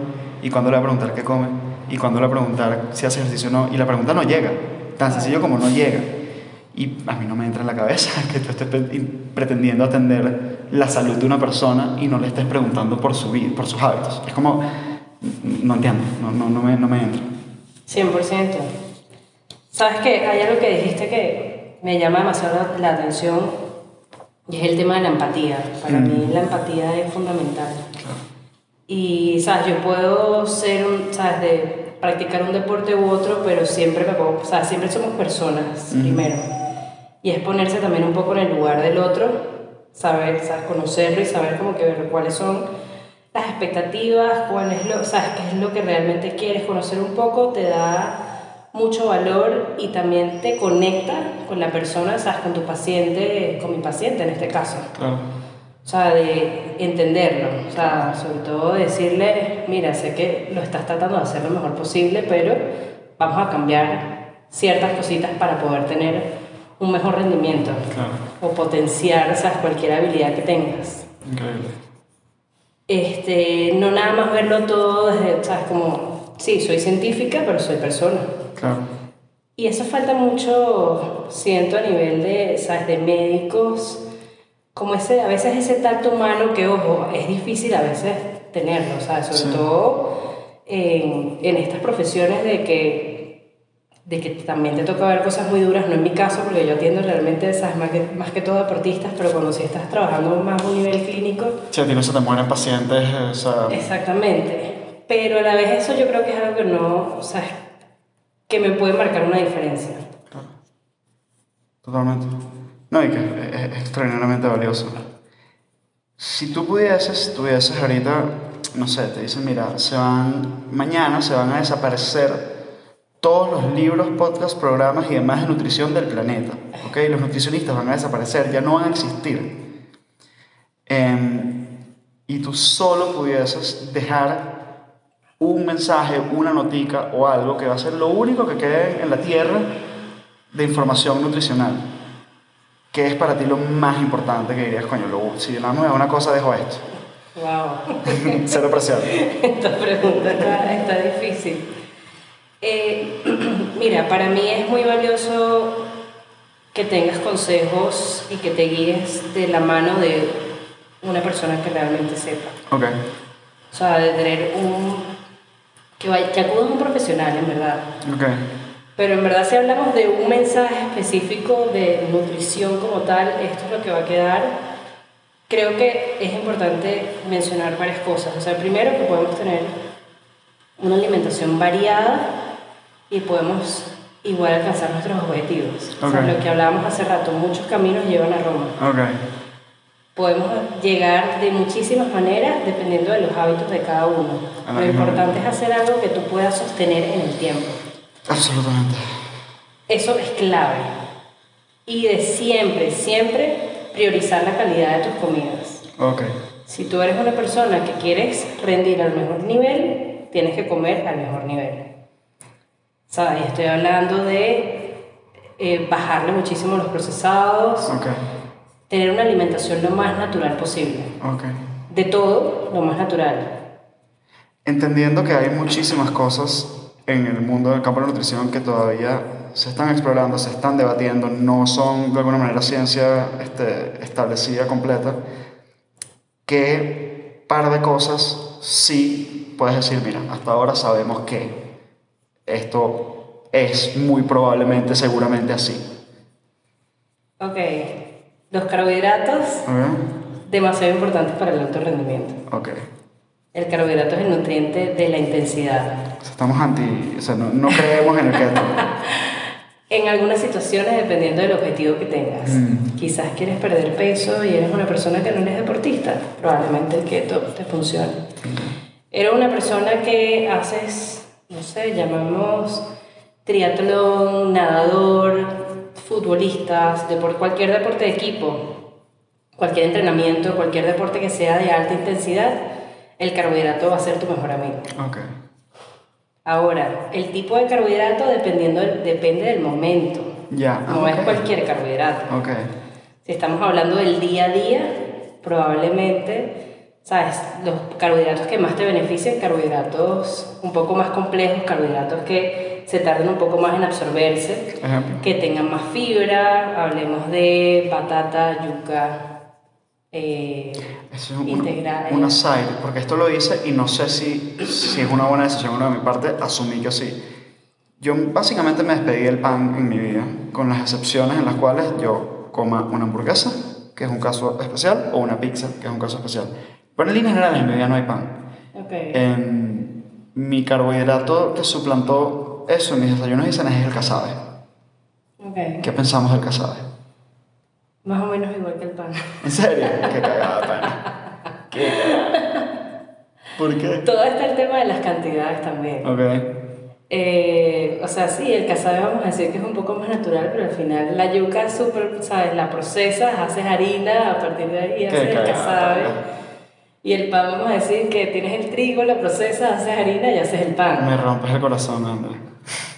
¿Y cuándo le voy a preguntar qué come? ¿Y cuándo le voy a preguntar si hace ejercicio o no? Y la pregunta no llega, tan sencillo como no llega. Y a mí no me entra en la cabeza que tú estés pre- pretendiendo atender la salud de una persona y no le estés preguntando por su vida, por sus hábitos. Es como, no entiendo, no, no, no, me, no me entra. 100%. ¿Sabes qué? Hay algo que dijiste que me llama demasiado la atención y es el tema de la empatía. Para Mm. mí la empatía es fundamental. Y, ¿sabes? Yo puedo ser, un, ¿sabes? De practicar un deporte u otro, pero siempre me pongo, o sea, siempre somos personas primero. Y es ponerse también un poco en el lugar del otro, saber, ¿sabes? Conocerlo y saber como que ver cuáles son las expectativas, cuál es lo, ¿sabes? qué es lo que realmente quieres conocer un poco, te da mucho valor y también te conecta con la persona, ¿sabes? Con tu paciente, con mi paciente en este caso. Claro. O sea, de entenderlo, o sea, sobre todo decirle, mira, sé que lo estás tratando de hacer lo mejor posible, pero vamos a cambiar ciertas cositas para poder tener un mejor rendimiento Claro. o potenciar, ¿sabes? cualquier habilidad que tengas. Increíble. Este, no nada más verlo todo desde, ¿sabes? Como, sí, soy científica, pero soy persona. Claro. Y eso falta mucho, siento, a nivel de, ¿sabes? de médicos, como ese, a veces ese tacto humano que, ojo, es difícil a veces tenerlo, ¿sabes? Sobre Sí. todo en, en estas profesiones de que, de que también te toca ver cosas muy duras, no en mi caso, porque yo atiendo realmente, ¿sabes? Más que, más que todo deportistas, pero cuando sí estás trabajando más a un nivel clínico, Si a ti no se te mueren pacientes, eh, o sea, exactamente. Pero a la vez eso yo creo que es algo que no, o sea, que me puede marcar una diferencia. Claro. Totalmente. No, y que es, es extraordinariamente valioso. Si tú pudieses, tuvieses ahorita, no sé, te dicen, mira, se van, mañana se van a desaparecer todos los libros, podcasts, programas y demás de nutrición del planeta. ¿Ok? Los nutricionistas van a desaparecer, ya no van a existir. Em, y tú solo pudieses dejar un mensaje, una notica o algo que va a ser lo único que quede en la tierra de información nutricional. ¿Qué es para ti lo más importante que dirías, coño, lo, si me da una cosa, dejo esto? Wow. Cero presión. Esta pregunta está, está difícil. Eh, mira, para mí es muy valioso que tengas consejos y que te guíes de la mano de una persona que realmente sepa. Ok, O sea, de tener un... que, vaya, que un profesional, en verdad. ok, Pero en verdad si hablamos de un mensaje específico de nutrición como tal, esto es lo que va a quedar. Creo que es importante mencionar varias cosas. O sea, primero que podemos tener una alimentación variada y podemos igual alcanzar nuestros objetivos. O sea, lo que hablábamos hace rato, muchos caminos llevan a Roma. ok, Podemos llegar de muchísimas maneras dependiendo de los hábitos de cada uno. Lo importante es hacer algo que tú puedas sostener en el tiempo. absolutamente. Eso es clave. Y de siempre, siempre priorizar la calidad de tus comidas. Ok, Si tú eres una persona que quieres rendir al mejor nivel, tienes que comer al mejor nivel. ¿Sabes? Estoy hablando de eh, bajarle muchísimo los procesados, ok, tener una alimentación lo más natural posible. ok. De todo, lo más natural. Entendiendo que hay muchísimas cosas en el mundo del campo de la nutrición que todavía se están explorando, se están debatiendo, no son de alguna manera ciencia este, establecida completa, ¿qué par de cosas sí puedes decir, mira, hasta ahora sabemos que esto es muy probablemente, seguramente así? Ok. Los carbohidratos, ¿Ok? demasiado importantes para el alto rendimiento. El carbohidrato es el nutriente de la intensidad. O sea, Estamos anti, o sea, no, no creemos en el keto. En algunas situaciones, dependiendo del objetivo que tengas. Mm. Quizás quieres perder peso y eres una persona que no eres deportista. Probablemente el keto te funcione. Eres una persona que haces, no sé, llamamos triatlón, nadador, futbolistas, depor- cualquier deporte de equipo, cualquier entrenamiento, cualquier deporte que sea de alta intensidad, el carbohidrato va a ser tu mejor amigo. Ahora, el tipo de carbohidrato dependiendo del- depende del momento. Ya. No es cualquier carbohidrato. Si estamos hablando del día a día, probablemente, ¿sabes? Los carbohidratos que más te benefician, carbohidratos un poco más complejos, carbohidratos que se tarden un poco más en absorberse, Ejemplo. que tengan más fibra, hablemos de batata, yuca, eh, Eso es un, integral. una side, porque esto lo hice y no sé si, si es una buena decisión o no de mi parte, asumí que sí. Yo básicamente me despedí del pan en mi vida, con las excepciones en las cuales yo coma una hamburguesa, que es un caso especial, o una pizza, que es un caso especial. Pero en líneas generales en mi vida no hay pan. ok. Em, mi carbohidrato que suplantó eso en mis desayunos y cenas es el casabe. ok. ¿Qué pensamos del casabe? Más o menos igual que el pan. ¿En serio? Qué cagada, pana. Qué cagada. ¿Por qué? Todo está el tema de las cantidades también. Ok. Eh, o sea, sí, el casabe vamos a decir que es un poco más natural, pero al final la yuca es súper, ¿sabes? La procesas, haces harina, a partir de ahí haces el casabe. Y el pan, vamos a decir que tienes el trigo, lo procesas, haces harina y haces el pan. Me rompes el corazón, André.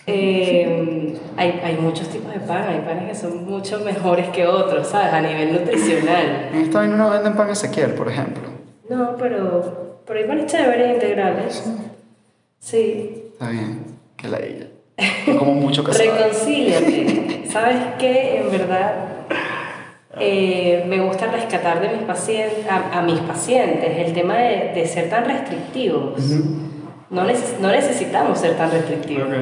Eh, hay, hay muchos tipos de pan, hay panes que son mucho mejores que otros, ¿sabes? A nivel nutricional. En esta vaina no venden pan Ezequiel, por ejemplo. No, pero, pero hay panes chéveres integrales. Sí. Está bien, que la ella. Como mucho casabe. Reconcíliate. ¿Sabes qué? En verdad, eh, me gusta rescatar de mis pacientes, a, a mis pacientes el tema de, de ser tan restrictivos. no, neces- no necesitamos ser tan restrictivos. Ok.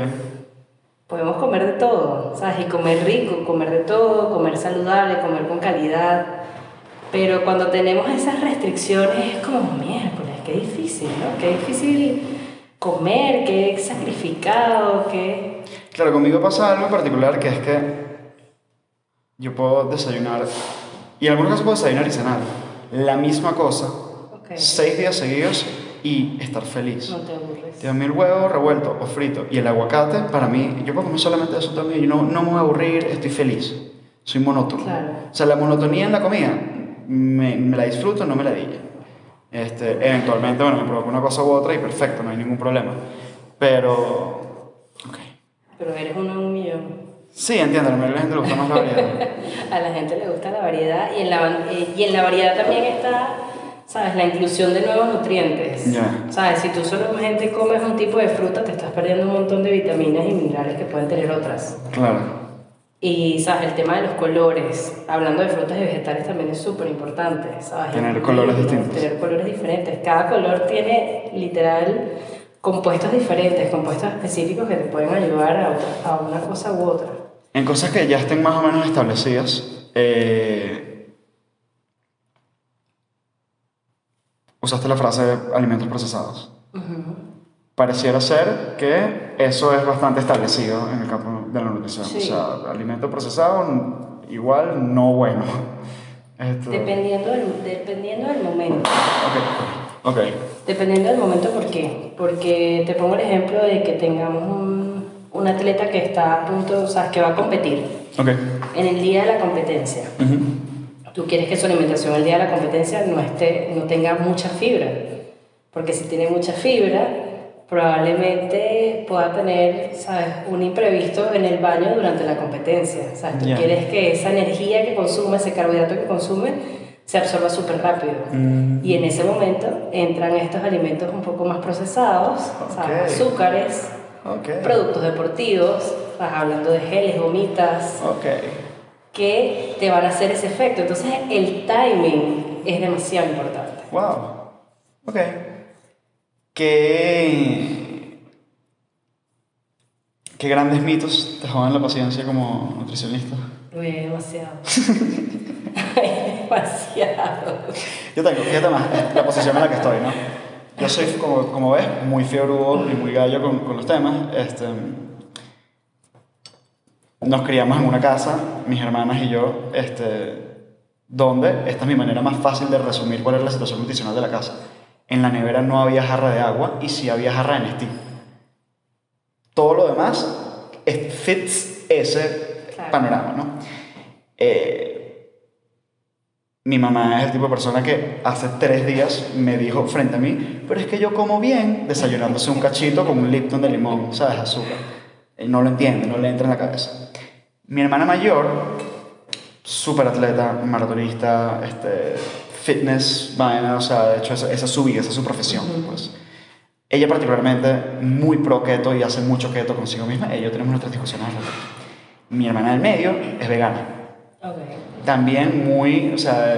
Podemos comer de todo, ¿sabes? Y comer rico, comer de todo, comer saludable, comer con calidad. Pero cuando tenemos esas restricciones es como, miércoles, qué difícil, ¿no? Qué difícil comer, qué sacrificado, qué... Claro, conmigo pasa algo en particular que es que yo puedo desayunar, y en algunos casos puedo desayunar y cenar, la misma cosa, Ok. seis días seguidos y estar feliz. No te aburres. Te mil huevo revuelto o frito y el aguacate, para mí, yo puedo comer solamente eso también y no, no me voy a aburrir, estoy feliz. Soy monótono. Claro. O sea, la monotonía en la comida, me, me la disfruto, no me la diga. Este, eventualmente, bueno, me provoco una cosa u otra y perfecto, no hay ningún problema. Pero, ok. Pero eres uno en un millón. Sí, entiendo, a la gente le gusta más la variedad. A la gente le gusta la variedad y en la, y en la variedad también está, ¿sabes? La inclusión de nuevos nutrientes. Ya. ¿Sabes? Si tú solamente comes un tipo de fruta, te estás perdiendo un montón de vitaminas y minerales que pueden tener otras. Claro. Y, ¿sabes? El tema de los colores, hablando de frutas y vegetales también es súper importante, ¿sabes? Tener colores distintos. Tener colores diferentes. Cada color tiene, literal, compuestos diferentes, compuestos específicos que te pueden ayudar a, a una cosa u otra. En cosas que ya estén más o menos establecidas, eh, usaste la frase alimentos procesados. Pareciera ser que eso es bastante establecido en el campo de la nutrición. Sí. O sea, alimento procesado igual no bueno. Esto- Dependiendo del, dependiendo del momento. Ok. Dependiendo del momento, ¿por qué? Porque te pongo el ejemplo de que tengamos un, un atleta que está a punto, o sea, que va a competir Ok. en el día de la competencia. Ujú. Tú quieres que su alimentación el día de la competencia no, esté, no tenga mucha fibra, porque si tiene mucha fibra, probablemente pueda tener, ¿sabes?, un imprevisto en el baño durante la competencia. ¿sabes? Tú Ya. quieres que esa energía que consume, ese carbohidrato que consume, se absorba súper rápido. Mm. Y en ese momento entran estos alimentos un poco más procesados, ¿sabes? Ok. azúcares, Ok. productos deportivos, ¿sabes? hablando de geles, gomitas, Ok. Que te van a hacer ese efecto. Entonces el timing es demasiado importante. Wow. Ok. ¿Qué, qué grandes mitos te jodan la paciencia como nutricionista? Uy, demasiado. demasiado. Yo tengo, fíjate más, la posición en la que estoy, ¿no? Yo soy, como, como ves, muy fiebrudo y muy gallo con, con los temas. Este, nos criamos en una casa, mis hermanas y yo, este, donde, esta es mi manera más fácil de resumir cuál es la situación nutricional de la casa. En la nevera no había jarra de agua y sí había jarra de Nestí. Todo lo demás es- fits ese Claro. panorama, ¿no? Eh, mi mamá es el tipo de persona que hace tres días me dijo frente a mí, pero es que yo como bien desayunándose un cachito con un Lipton de limón, ¿sabes? Azúcar. Él no lo entiende, no le entra en la cabeza. Mi hermana mayor, súper atleta, maratonista, este, fitness, vaina, o sea, de hecho esa, esa es su vida, esa es su profesión, pues. ella particularmente muy pro keto y hace mucho keto consigo misma. Ella tenemos nuestras discusiones al respecto. Mi hermana del medio es vegana. Ok. También muy, o sea,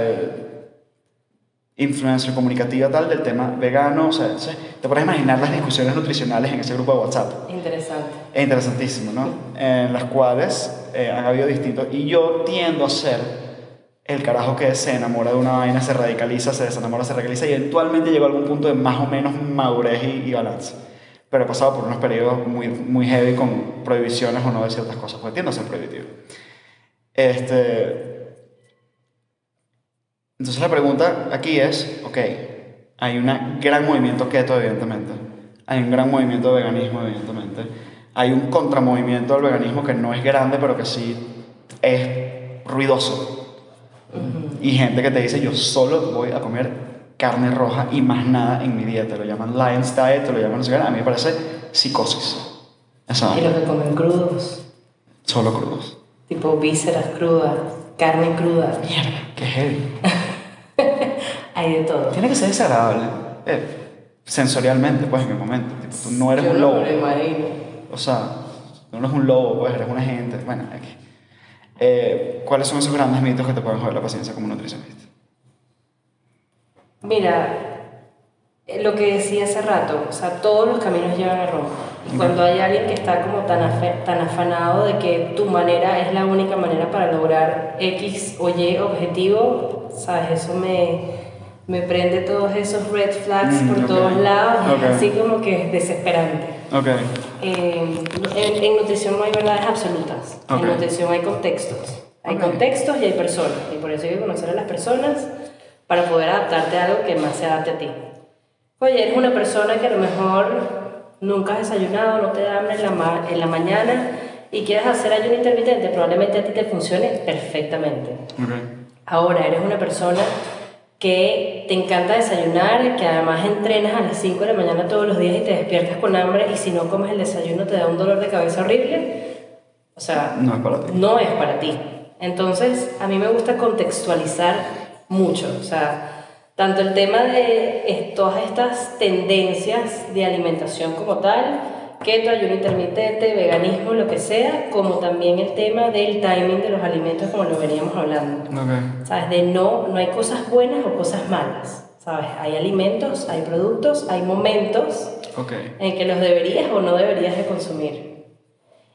influencer comunicativa tal del tema vegano. O sea, se- te puedes imaginar las discusiones nutricionales en ese grupo de WhatsApp. Interesante. Es interesantísimo, ¿no? En las cuales eh, han habido distintos. Y yo tiendo a ser el carajo que se enamora de una vaina, se radicaliza, se desenamora, se radicaliza y eventualmente llegó a algún punto de más o menos madurez y, y balance. Pero he pasado por unos periodos muy, muy heavy con prohibiciones o no de ciertas cosas, porque tiendo a ser prohibitivo. Este. Entonces la pregunta aquí es: ok, hay un gran movimiento keto, evidentemente. Hay un gran movimiento de veganismo, evidentemente. Hay un contramovimiento del veganismo que no es grande, pero que sí es ruidoso. Y gente que te dice, yo solo voy a comer carne roja y más nada en mi dieta. Lo llaman Lion's Diet, lo llaman no sé qué. A mí me parece psicosis. Esa Y los que comen crudos, Solo crudos. tipo vísceras crudas, carne cruda, Mierda, qué heavy. hay de todo. Tiene que ser desagradable. eh, sensorialmente, pues, en el momento. Tipo, tú no eres Yo un no lobo. lo imagino. O sea, tú no eres un lobo, pues, eres una gente. Bueno, aquí. Eh, ¿Cuáles son esos grandes mitos que te pueden joder la paciencia como nutricionista? Mira, eh, lo que decía hace rato, o sea, todos los caminos llevan a Roma. Y cuando hay alguien que está como tan, tan afanado de que tu manera es la única manera para lograr X o Y objetivo, ¿sabes? Eso me, me prende todos esos red flags Mm, por ok. todos lados y Ok. es así como que es desesperante. Ok. Eh, en, en nutrición no hay verdades absolutas. En nutrición hay contextos. Hay contextos y hay personas. Y por eso hay que conocer a las personas para poder adaptarte a algo que más se adapte a ti. Oye, eres una persona que a lo mejor nunca has desayunado, no te da hambre en la, ma- en la mañana y quieres hacer ayuno intermitente, probablemente a ti te funcione perfectamente. Ahora eres una persona que te encanta desayunar, que además entrenas a las 5 de la mañana todos los días y te despiertas con hambre y si no comes el desayuno te da un dolor de cabeza horrible. O sea, No es para ti. no es para ti. Entonces, a mí me gusta contextualizar mucho, o sea, tanto el tema de todas estas tendencias de alimentación como tal, keto, ayuno intermitente, veganismo, lo que sea, como también el tema del timing de los alimentos como lo veníamos hablando. Ok. ¿Sabes? De no, no hay cosas buenas o cosas malas, ¿sabes? Hay alimentos, hay productos, hay momentos Ok. en que los deberías o no deberías de consumir.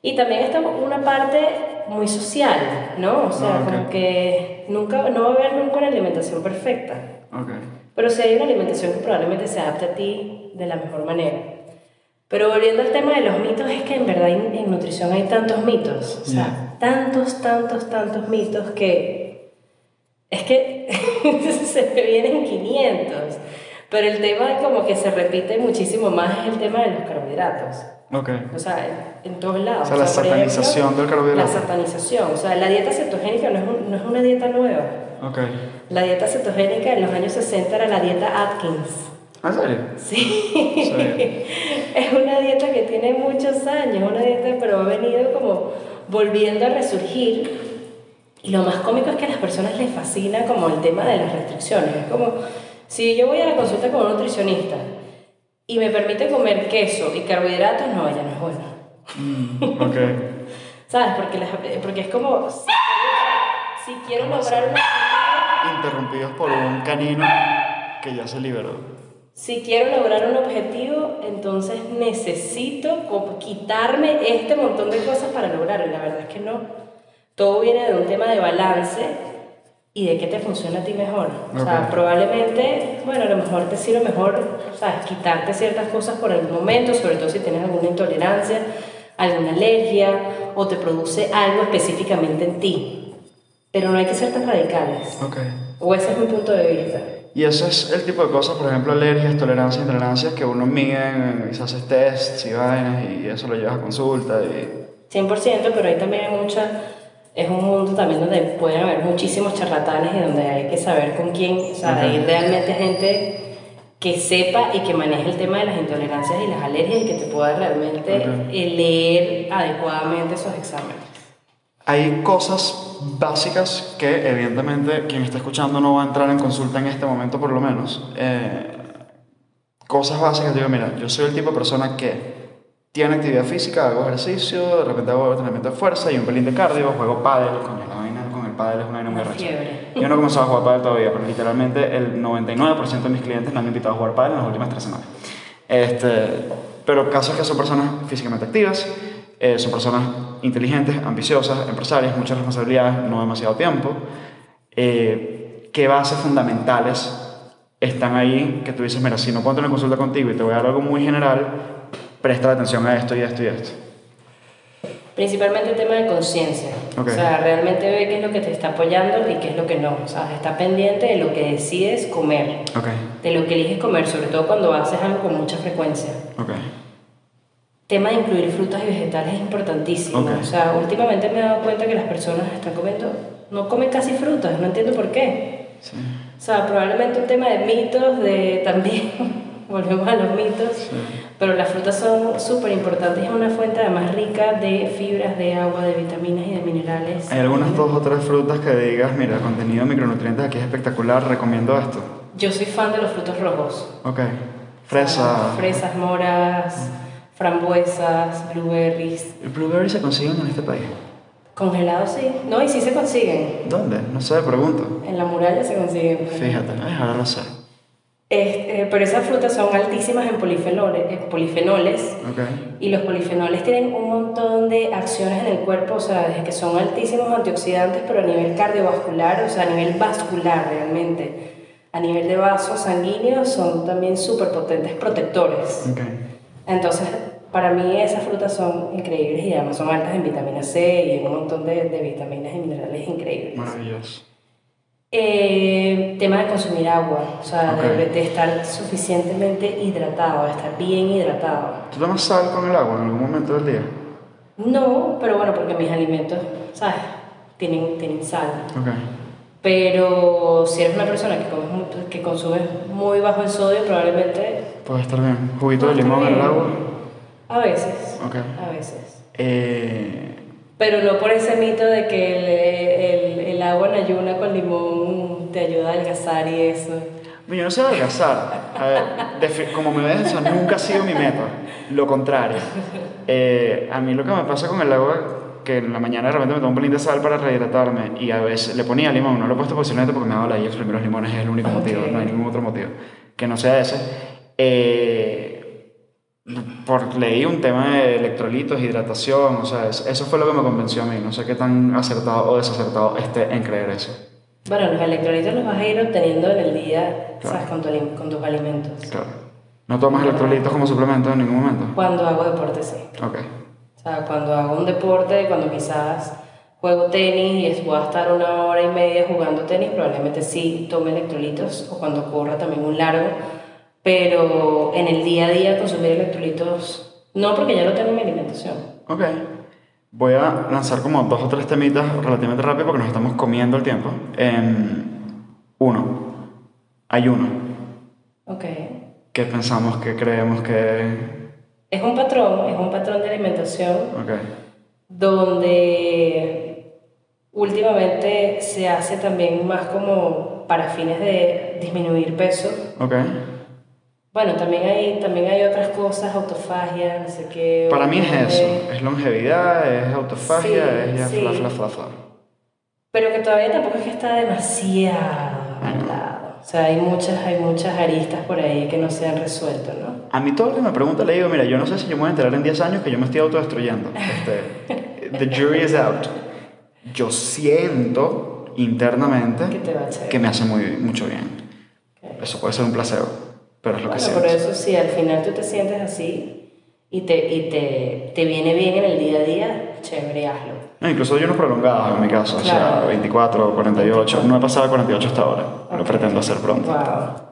Y también está una parte muy social, ¿no? O sea, Ah, ok. como que nunca, no va a haber nunca una alimentación perfecta, pero sí hay una alimentación que probablemente se adapte a ti de la mejor manera. Pero volviendo al tema de los mitos, es que en verdad en, en nutrición hay tantos mitos, o sea, tantos, tantos, tantos mitos que es que se me vienen 500. Pero el tema como que se repite muchísimo más es el tema de los carbohidratos. Ok. O sea, en, en todos lados. O sea, la por ejemplo, satanización del carbohidrato. La satanización. O sea, la dieta cetogénica no es, un- no es una dieta nueva. Ok. La dieta cetogénica en los años 60 era la dieta Atkins. ¿En serio? Sí. Es una dieta que tiene muchos años, una dieta, pero ha venido como volviendo a resurgir. Y lo más cómico es que a las personas les fascina como el tema de las restricciones. Es como, si yo voy a la consulta con un nutricionista y me permite comer queso y carbohidratos, no, ella no es buena. Mm, ok. ¿Sabes? Porque, las- porque es como, si, si quiero lograr una Interrumpidos por un canino que ya se liberó. Si quiero lograr un objetivo, entonces necesito quitarme este montón de cosas para lograrlo. La verdad es que no. Todo viene de un tema de balance y de qué te funciona a ti mejor. O sea, probablemente, bueno, a lo mejor te sirve mejor, ¿sabes? Quitarte ciertas cosas por algún momento, sobre todo si tienes alguna intolerancia, alguna alergia o te produce algo específicamente en ti. Pero no hay que ser tan radicales. Ok. O ese es mi punto de vista. Y ese es el tipo de cosas, por ejemplo, alergias, tolerancias, intolerancias, que uno mide y se hace tests y vainas y eso lo llevas a consulta y... 100%, pero ahí también hay mucha, es un mundo también donde pueden haber muchísimos charlatanes y donde hay que saber con quién, o sea, hay realmente gente que sepa y que maneje el tema de las intolerancias y las alergias y que te pueda realmente eh, leer adecuadamente esos exámenes. Hay cosas básicas que evidentemente quien está escuchando no va a entrar en consulta en este momento por lo menos. Eh, cosas básicas, digo, mira, yo soy el tipo de persona que tiene actividad física, hago ejercicio, de repente hago entrenamiento de fuerza y un pelín de cardio, juego pádel, coño, la vaina con el pádel es una vaina muy fiebre. Yo no he comenzado a jugar pádel todavía, pero literalmente el 99% de mis clientes me han invitado a jugar pádel en las últimas tres semanas. Este, pero casos que son personas físicamente activas, eh, son personas inteligentes, ambiciosas, empresarias, muchas responsabilidades, no demasiado tiempo. Eh, ¿Qué bases fundamentales están ahí que tú dices, mira, si no puedo tener consulta contigo y te voy a dar algo muy general, presta atención a esto y esto y esto? Principalmente el tema de conciencia. Ok. O sea, realmente ve qué es lo que te está apoyando y qué es lo que no. O sea, está pendiente de lo que decides comer, de lo que eliges comer, sobre todo cuando haces algo con mucha frecuencia. ok. Tema de incluir frutas y vegetales es importantísimo. Ok. O sea, últimamente me he dado cuenta que las personas están comiendo, no comen casi frutas, no entiendo por qué. Sí. O sea, probablemente un tema de mitos, de también, volvemos a los mitos, Sí. pero las frutas son súper importantes, es una fuente además rica de fibras, de agua, de vitaminas y de minerales. ¿Hay algunas dos o tres frutas que digas, mira, el contenido de micronutrientes aquí es espectacular, recomiendo esto? Yo soy fan de los frutos rojos. Ok. Fresa. Fresas, moras, frambuesas, blueberries. ¿El blueberry se consiguen en este país? Congelados sí. No, y sí se consiguen. ¿Dónde? No sé, pregunto. En la muralla se consiguen. Fíjate, ahora lo sé. Este, pero esas frutas son altísimas en polifenoles, en polifenoles Ok. y los polifenoles tienen un montón de acciones en el cuerpo, o sea, desde que son altísimos antioxidantes, pero a nivel cardiovascular, o sea, a nivel vascular realmente. A nivel de vasos sanguíneos son también súper potentes protectores. Ok. Entonces, para mí esas frutas son increíbles y además son altas en vitamina C y en un montón de, de vitaminas y minerales increíbles. Maravilloso. Eh, tema de consumir agua, o sea, Ok. de, de estar suficientemente hidratado, de estar bien hidratado. ¿Tú tomas sal con el agua en algún momento del día? No, pero bueno, porque mis alimentos, ¿sabes? Tienen, tienen sal. Ok. Pero si eres una persona que, comes que consume muy bajo el sodio, probablemente Puede estar bien. ¿Juguito de limón en el agua? a veces, Ok. a veces. Eh, Pero no por ese mito de que el, el, el agua en ayuna con limón te ayuda a adelgazar y eso. yo no sé adelgazar. A ver, como me ves, eso nunca ha sido mi meta. Lo contrario. Eh, a mí lo que me pasa con el agua, que en la mañana de repente me tomo un pelín de sal para rehidratarme y a veces le ponía limón, no lo he puesto posiblemente porque me ha dado la exprimir los limones, es el único motivo, Ok. no hay ningún otro motivo que no sea ese. Eh, por, leí un tema de electrolitos, hidratación, o sea, es- eso fue lo que me convenció a mí. No sé qué tan acertado o desacertado esté en creer eso. Bueno, los electrolitos los vas a ir obteniendo en el día, Claro. ¿sabes? Con, tu con tus alimentos. Claro. ¿No tomas electrolitos como suplemento en ningún momento? Cuando hago deporte, sí. Ok. O sea, cuando hago un deporte, cuando quizás juego tenis y voy a estar una hora y media jugando tenis, probablemente sí tome electrolitos o cuando corra también un largo. Pero en el día a día consumir electrolitos, no porque ya lo tengo en mi alimentación. Ok. Voy a lanzar como dos o tres temitas relativamente rápido porque nos estamos comiendo el tiempo. Em, uno, ayuno. Ok. ¿Qué pensamos, qué creemos que... Es un patrón, es un patrón de alimentación Ok. donde últimamente se hace también más como para fines de disminuir peso. Ok. Bueno, también hay, también hay otras cosas, autofagia, no sé qué. Para mí es eh, eso. Es longevidad, es autofagia, Sí, es ya sí. fla, fla, fla, fla. Pero que todavía tampoco es que está demasiado. O sea, hay muchas, hay muchas aristas por ahí que no se han resuelto, ¿no? A mí todo el que me pregunta le digo, mira, yo no sé si yo me voy a enterar en 10 años que yo me estoy autodestruyendo. Este, the jury is out. Yo siento internamente Que que me hace muy, mucho bien. Ok. Eso puede ser un placebo, pero es lo que Bueno, siento. por eso sí, al final tú te sientes así y te, y te, te viene bien en el día a día, chévere, hazlo. No, incluso ayunos prolongados en mi caso, o sea, Claro. 24, 48. No he pasado de 48 hasta ahora, lo Ok. pretendo hacer pronto. Wow.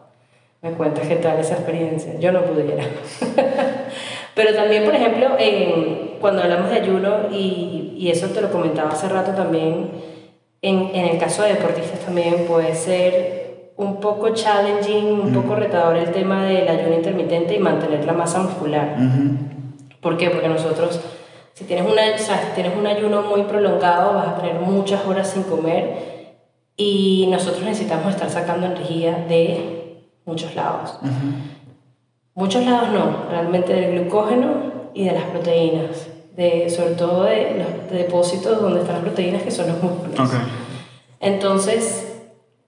Me cuentas qué tal esa experiencia. Yo no pudiera. Pero también, por ejemplo, en- cuando hablamos de ayuno, y, y eso te lo comentaba hace rato también, en, en el caso de deportistas también puede ser un poco challenging, un poco retador el tema del ayuno intermitente y mantener la masa muscular. ¿Por qué? Porque nosotros, si tienes, una, o sea, si tienes un ayuno muy prolongado, vas a tener muchas horas sin comer y nosotros necesitamos estar sacando energía de muchos lados. Muchos lados no, realmente del glucógeno y de las proteínas, de, sobre todo de los depósitos donde están las proteínas que son los músculos. Entonces,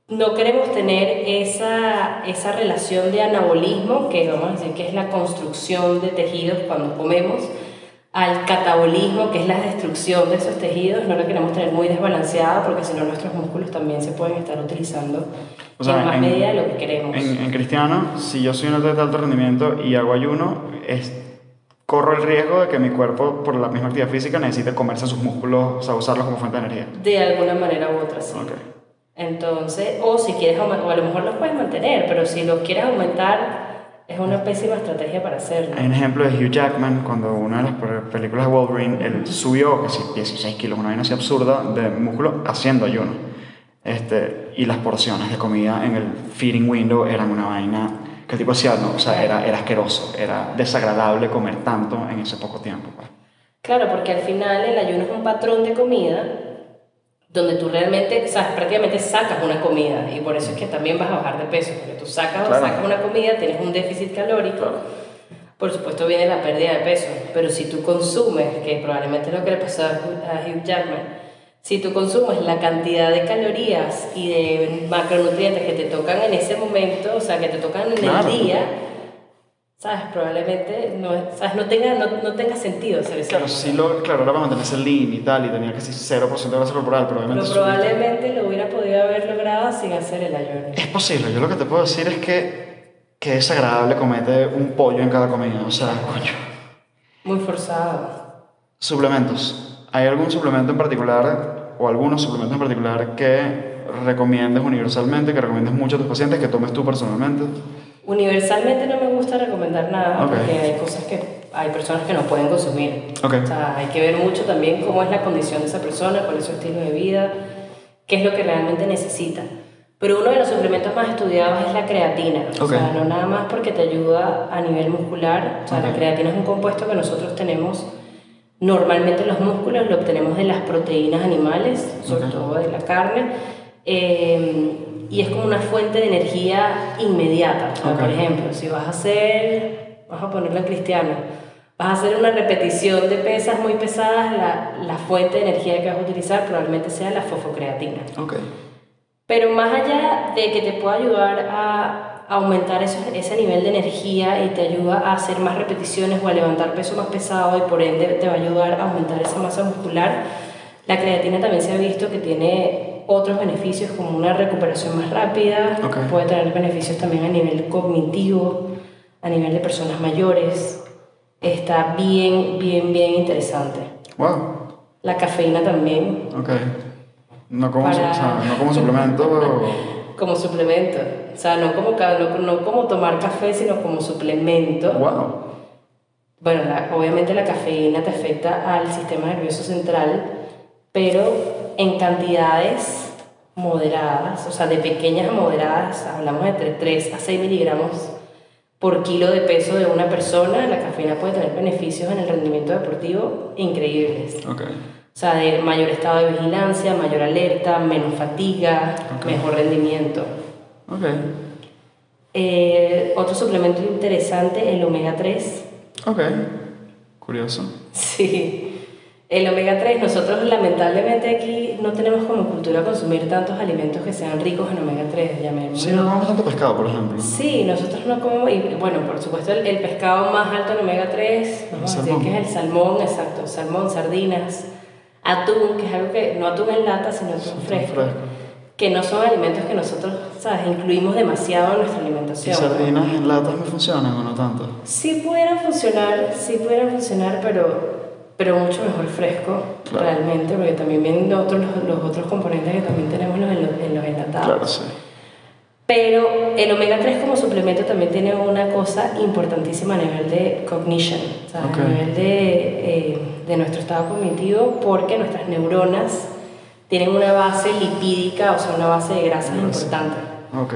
no queremos tener esa, esa relación de anabolismo, que vamos a decir que es la construcción de tejidos cuando comemos, al catabolismo, que es la destrucción de esos tejidos, no la queremos tener muy desbalanceada porque si no nuestros músculos también se pueden estar utilizando O sea, en más en- medida de lo que queremos. En, en cristiano, si yo soy un atleta de alto rendimiento y hago ayuno, es, corro el riesgo de que mi cuerpo, por la misma actividad física, necesite comerse sus músculos, o sea, usarlos como fuente de energía. De alguna manera u otra, sí. Ok. Entonces, o si quieres aumentar, o a lo mejor los puedes mantener, pero si los quieres aumentar, es una pésima estrategia para hacerlo. Hay un ejemplo de Hugh Jackman, cuando una de las pe- películas de Wolverine, él subió casi 16 kilos, una vaina así absurda de músculo haciendo ayuno. Este, y las porciones de comida en el feeding window eran una vaina que el tipo hacía, no, o sea, era, era asqueroso, era desagradable comer tanto en ese poco tiempo. pues. Claro, porque al final el ayuno es un patrón de comida donde tú realmente, o sea, prácticamente sacas una comida y por eso es que también vas a bajar de peso, porque tú sacas, Claro. sacas una comida, tienes un déficit calórico, por supuesto viene la pérdida de peso, pero si tú consumes, que probablemente es lo que le pasó a Hugh- a Hugh Jackman, si tú consumes la cantidad de calorías y de macronutrientes que te tocan en ese momento, o sea, que te tocan en Claro. el día, ¿sabes? Probablemente no, ¿sabes? no, tenga, no, no tenga sentido hacer eso. Claro, sí lo, claro, era para mantenerse lean y tal, y tenía casi 0% de grasa corporal, pero obviamente... Pero probablemente lo hubiera podido haber logrado sin hacer el ayuno. Es posible, yo lo que te puedo decir es que, que es agradable comete un pollo en cada comida, o sea, coño. Muy forzado. Suplementos. ¿Hay algún suplemento en particular, o algunos suplementos en particular que recomiendes universalmente, que recomiendes mucho a tus pacientes, que tomes tú personalmente? Universalmente no me gusta recomendar nada porque hay cosas que hay personas que no pueden consumir. O sea, hay que ver mucho también cómo es la condición de esa persona, cuál es su estilo de vida, qué es lo que realmente necesita. Pero uno de los suplementos más estudiados es la creatina. O Ok. sea, no nada más porque te ayuda a nivel muscular. O sea, la creatina es un compuesto que nosotros tenemos normalmente en los músculos, lo obtenemos de las proteínas animales, sobre todo de la carne. eh, y es como una fuente de energía inmediata. O sea, Ok. Por ejemplo, si vas a hacer, vamos a ponerlo en cristiano, vas a hacer una repetición de pesas muy pesadas, la, la fuente de energía que vas a utilizar probablemente sea la fosfocreatina. Ok. Pero más allá de que te pueda ayudar a aumentar eso- ese nivel de energía y te ayuda a hacer más repeticiones o a levantar peso más pesado y por ende te va a ayudar a aumentar esa masa muscular, la creatina también se ha visto que tiene otros beneficios como una recuperación más rápida, Ok. puede tener beneficios también a nivel cognitivo, a nivel de personas mayores. Está bien, bien, bien interesante. Wow. La cafeína también, Ok. No como, Para- o sea, no como suplemento, pero... como suplemento. O sea, no como, no, no como tomar café, sino como suplemento. Wow. Bueno, la- obviamente la cafeína te afecta al sistema nervioso central, pero en cantidades moderadas, o sea, de pequeñas a moderadas, hablamos de entre 3 a 6 miligramos por kilo de peso de una persona, la cafeína puede tener beneficios en el rendimiento deportivo increíbles. Ok. O sea, de mayor estado de vigilancia, mayor alerta, menos fatiga, mejor rendimiento. Ok. Eh, otro suplemento interesante, el omega 3. Ok. Curioso. Sí. El omega 3, nosotros lamentablemente aquí no tenemos como cultura consumir tantos alimentos que sean ricos en omega 3, llamémoslo. Sí, no comemos tanto pescado, por ejemplo. Sí, nosotros no comemos, y bueno, por supuesto el, el pescado más alto en omega 3, vamos a decir que es el salmón, exacto, salmón, sardinas, atún, que es algo que, no atún en lata, sino atún fresco, fresco. que no son alimentos que nosotros, ¿sabes?, incluimos demasiado en nuestra ¿Y alimentación. sardinas en latas me funcionan o no tanto? Sí pudieran funcionar, sí pudieran funcionar, pero, pero mucho mejor fresco, Claro. realmente, porque también vienen otros, los, los otros componentes que también tenemos los, en los, en los enlatados. Claro, sí. Pero el omega 3 como suplemento también tiene una cosa importantísima a nivel de cognition, o sea, Ok. a nivel de, eh, de nuestro estado cognitivo, porque nuestras neuronas tienen una base lipídica, o sea, una base de grasas Grasa. importante. Ok.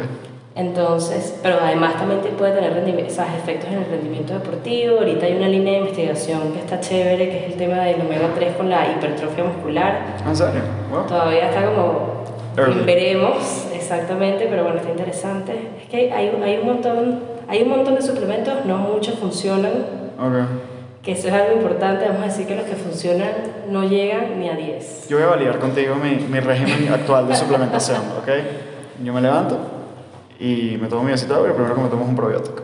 Entonces, pero además también te puede tener sea, efectos en el rendimiento deportivo. Ahorita hay una línea de investigación que está chévere, que es el tema del omega 3 con la hipertrofia muscular. ¿En serio? Wow. Todavía está como... Early. Veremos exactamente, pero bueno, está interesante. Es que hay, hay un montón, Hay un montón de suplementos, no muchos funcionan, Ok. que eso es algo importante. Vamos a decir que los que funcionan no llegan ni a 10. Yo voy a validar contigo mi, mi régimen actual de suplementación, ¿ok? Yo me levanto y me tomo mi vasito de agua y primero que me tomo es un probiótico.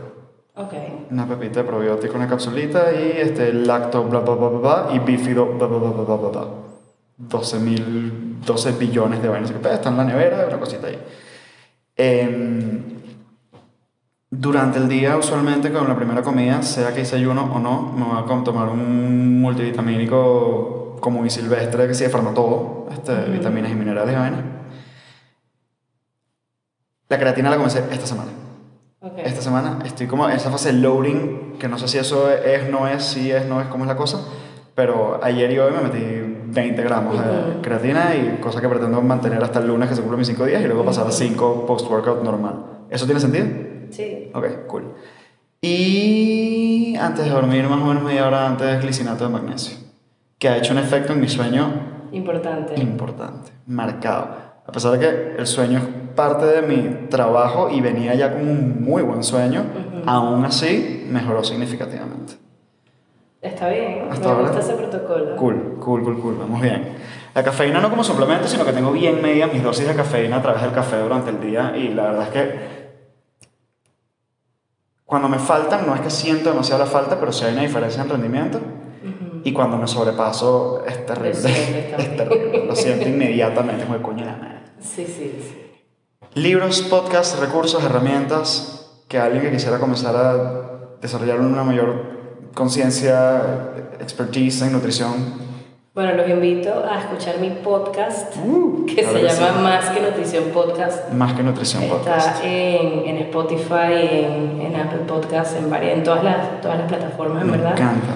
Ok. Una pepita de probiótico, una capsulita y este lacto, bla, bla, bla, bla, bla, y bífido, bla, bla, bla, bla, bla, bla, bla. 12 mil, 12 billones de vainas que pues, están en la nevera, una cosita ahí. Em, durante el día, usualmente con la primera comida, sea que hice ayuno o no, me voy a tomar un multivitamínico común y silvestre que sí de farmatodo, este, vitaminas y minerales y vainas. La creatina la comencé esta semana. Esta semana estoy como en esa fase de loading, que no sé si eso es, no es, si es, no es, cómo es la cosa, pero ayer y hoy me metí 20 gramos de creatina y cosa que pretendo mantener hasta el lunes que se cumplen mis 5 días y luego pasar a 5 post-workout normal. ¿Eso tiene sentido? Sí. Ok, cool. Y antes de dormir, más o menos media hora antes, glicinato de magnesio, que ha hecho un efecto en mi sueño Importante. importante, marcado. A pesar de que el sueño es parte de mi trabajo y venía ya con un muy buen sueño, Ujú. aún así mejoró significativamente. Está bien. Hasta Me gusta ese protocolo. Cool, cool, cool, cool, vamos bien. La cafeína no como suplemento, sino que tengo bien medidas mis dosis de cafeína a través del café durante el día y la verdad es que cuando me faltan, no es que siento demasiado la falta, pero sí hay una diferencia en rendimiento Ujú. y cuando me sobrepaso es terrible. Es terrible. Lo siento inmediatamente, como coño la madre. Sí, sí, sí. Libros, podcasts, recursos, herramientas que alguien que quisiera comenzar a desarrollar una mayor conciencia, expertise en nutrición. Bueno, los invito a escuchar mi podcast Uh, que se llama. Más que Nutrición Podcast. Más que nutrición Está podcast. en, en Spotify, en, en Apple Podcasts, en, varias, en todas, las, todas las plataformas, en Me verdad. encanta.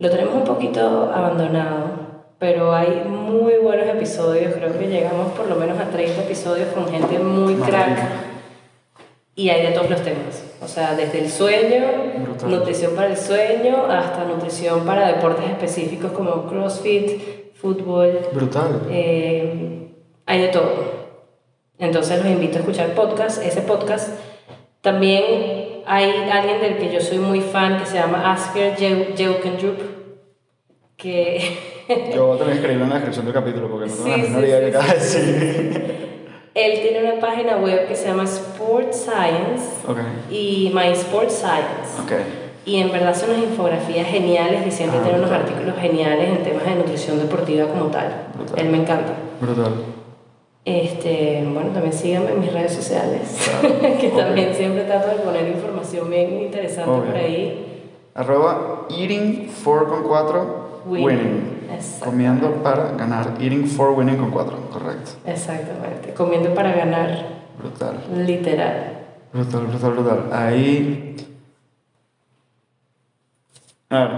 Lo tenemos un poquito abandonado, pero hay muy buenos episodios. Creo que llegamos por lo menos a 30 episodios con gente muy crack. Y hay de todos los temas. O sea, desde el sueño, Brutal. nutrición para el sueño, hasta nutrición para deportes específicos como CrossFit, fútbol. Brutal. Eh, hay de todo. Entonces los invito a escuchar podcast. Ese podcast también hay alguien del que yo soy muy fan que se llama Asker Jeu- Jeukendrup, que Yo voy a tener que escribirlo en la descripción del capítulo porque no tengo Sí, la menor idea que acabas de sí. decir. él tiene una página web que se llama Sport Science Ok, y My Sport Science. ok. Y en verdad son unas infografías geniales y siempre Ah, tiene unos brutal. artículos geniales en temas de nutrición deportiva como tal. Brutal. Él me encanta. Brutal. Este, bueno, también síganme en mis redes sociales, que Obvio. también siempre trato de poner información bien interesante Obvio. por ahí. Arroba eating for con 4 Winning. winning. Exacto. Comiendo para ganar. Eating for winning con 4. Correcto. Exactamente, comiendo para ganar, Brutal. literal. Brutal, brutal, brutal. Ahí. A ver,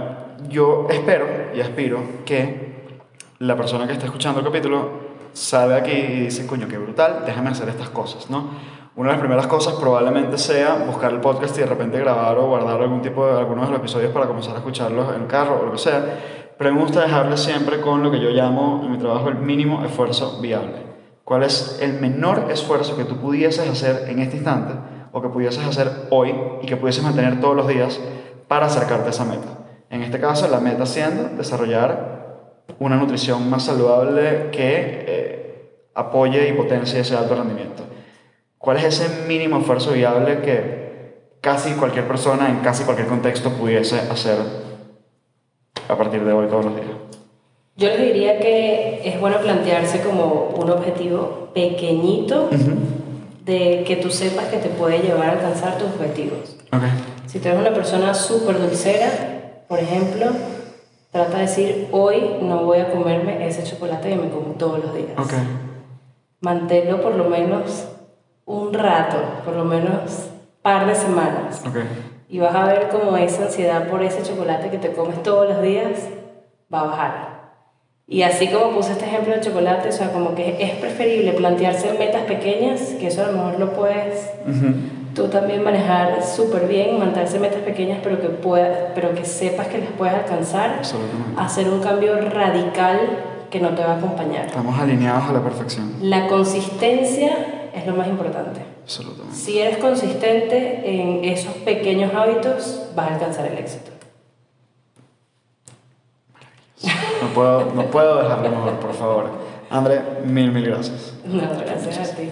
yo espero y aspiro que la persona que está escuchando el capítulo sabe aquí y dice, coño, qué brutal, déjame hacer estas cosas, ¿no? Una de las primeras cosas probablemente sea buscar el podcast y de repente grabar o guardar algún tipo de algunos de los episodios para comenzar a escucharlos en el carro o lo que sea. Pero me gusta dejarles siempre con lo que yo llamo en mi trabajo el mínimo esfuerzo viable. ¿Cuál es el menor esfuerzo que tú pudieses hacer en este instante o que pudieses hacer hoy y que pudieses mantener todos los días para acercarte a esa meta? En este caso, la meta siendo desarrollar una nutrición más saludable que eh, apoye y potencie ese alto rendimiento. ¿Cuál es ese mínimo esfuerzo viable que casi cualquier persona en casi cualquier contexto pudiese hacer a partir de hoy todos los días? Yo les diría que es bueno plantearse como un objetivo pequeñito de que tú sepas que te puede llevar a alcanzar tus objetivos. Ok. Si tú eres una persona súper dulcera, por ejemplo, trata de decir, hoy no voy a comerme ese chocolate que me como todos los días. Ok. Manténlo por lo menos un rato, por lo menos par de semanas. Ok. Y vas a ver cómo esa ansiedad por ese chocolate que te comes todos los días va a bajar. Y así como puse este ejemplo del chocolate, o sea, como que es preferible plantearse metas pequeñas, que eso a lo mejor lo puedes tú también manejar súper bien, mantenerse metas pequeñas, pero que, puedas, pero que sepas que las puedes alcanzar, hacer un cambio radical que no te va a acompañar. Estamos alineados a la perfección. La consistencia es lo más importante. Absolutamente. Si eres consistente en esos pequeños hábitos, vas a alcanzar el éxito. No puedo, no puedo dejarlo mejor, por favor. André, mil, mil gracias. No, gracias a ti.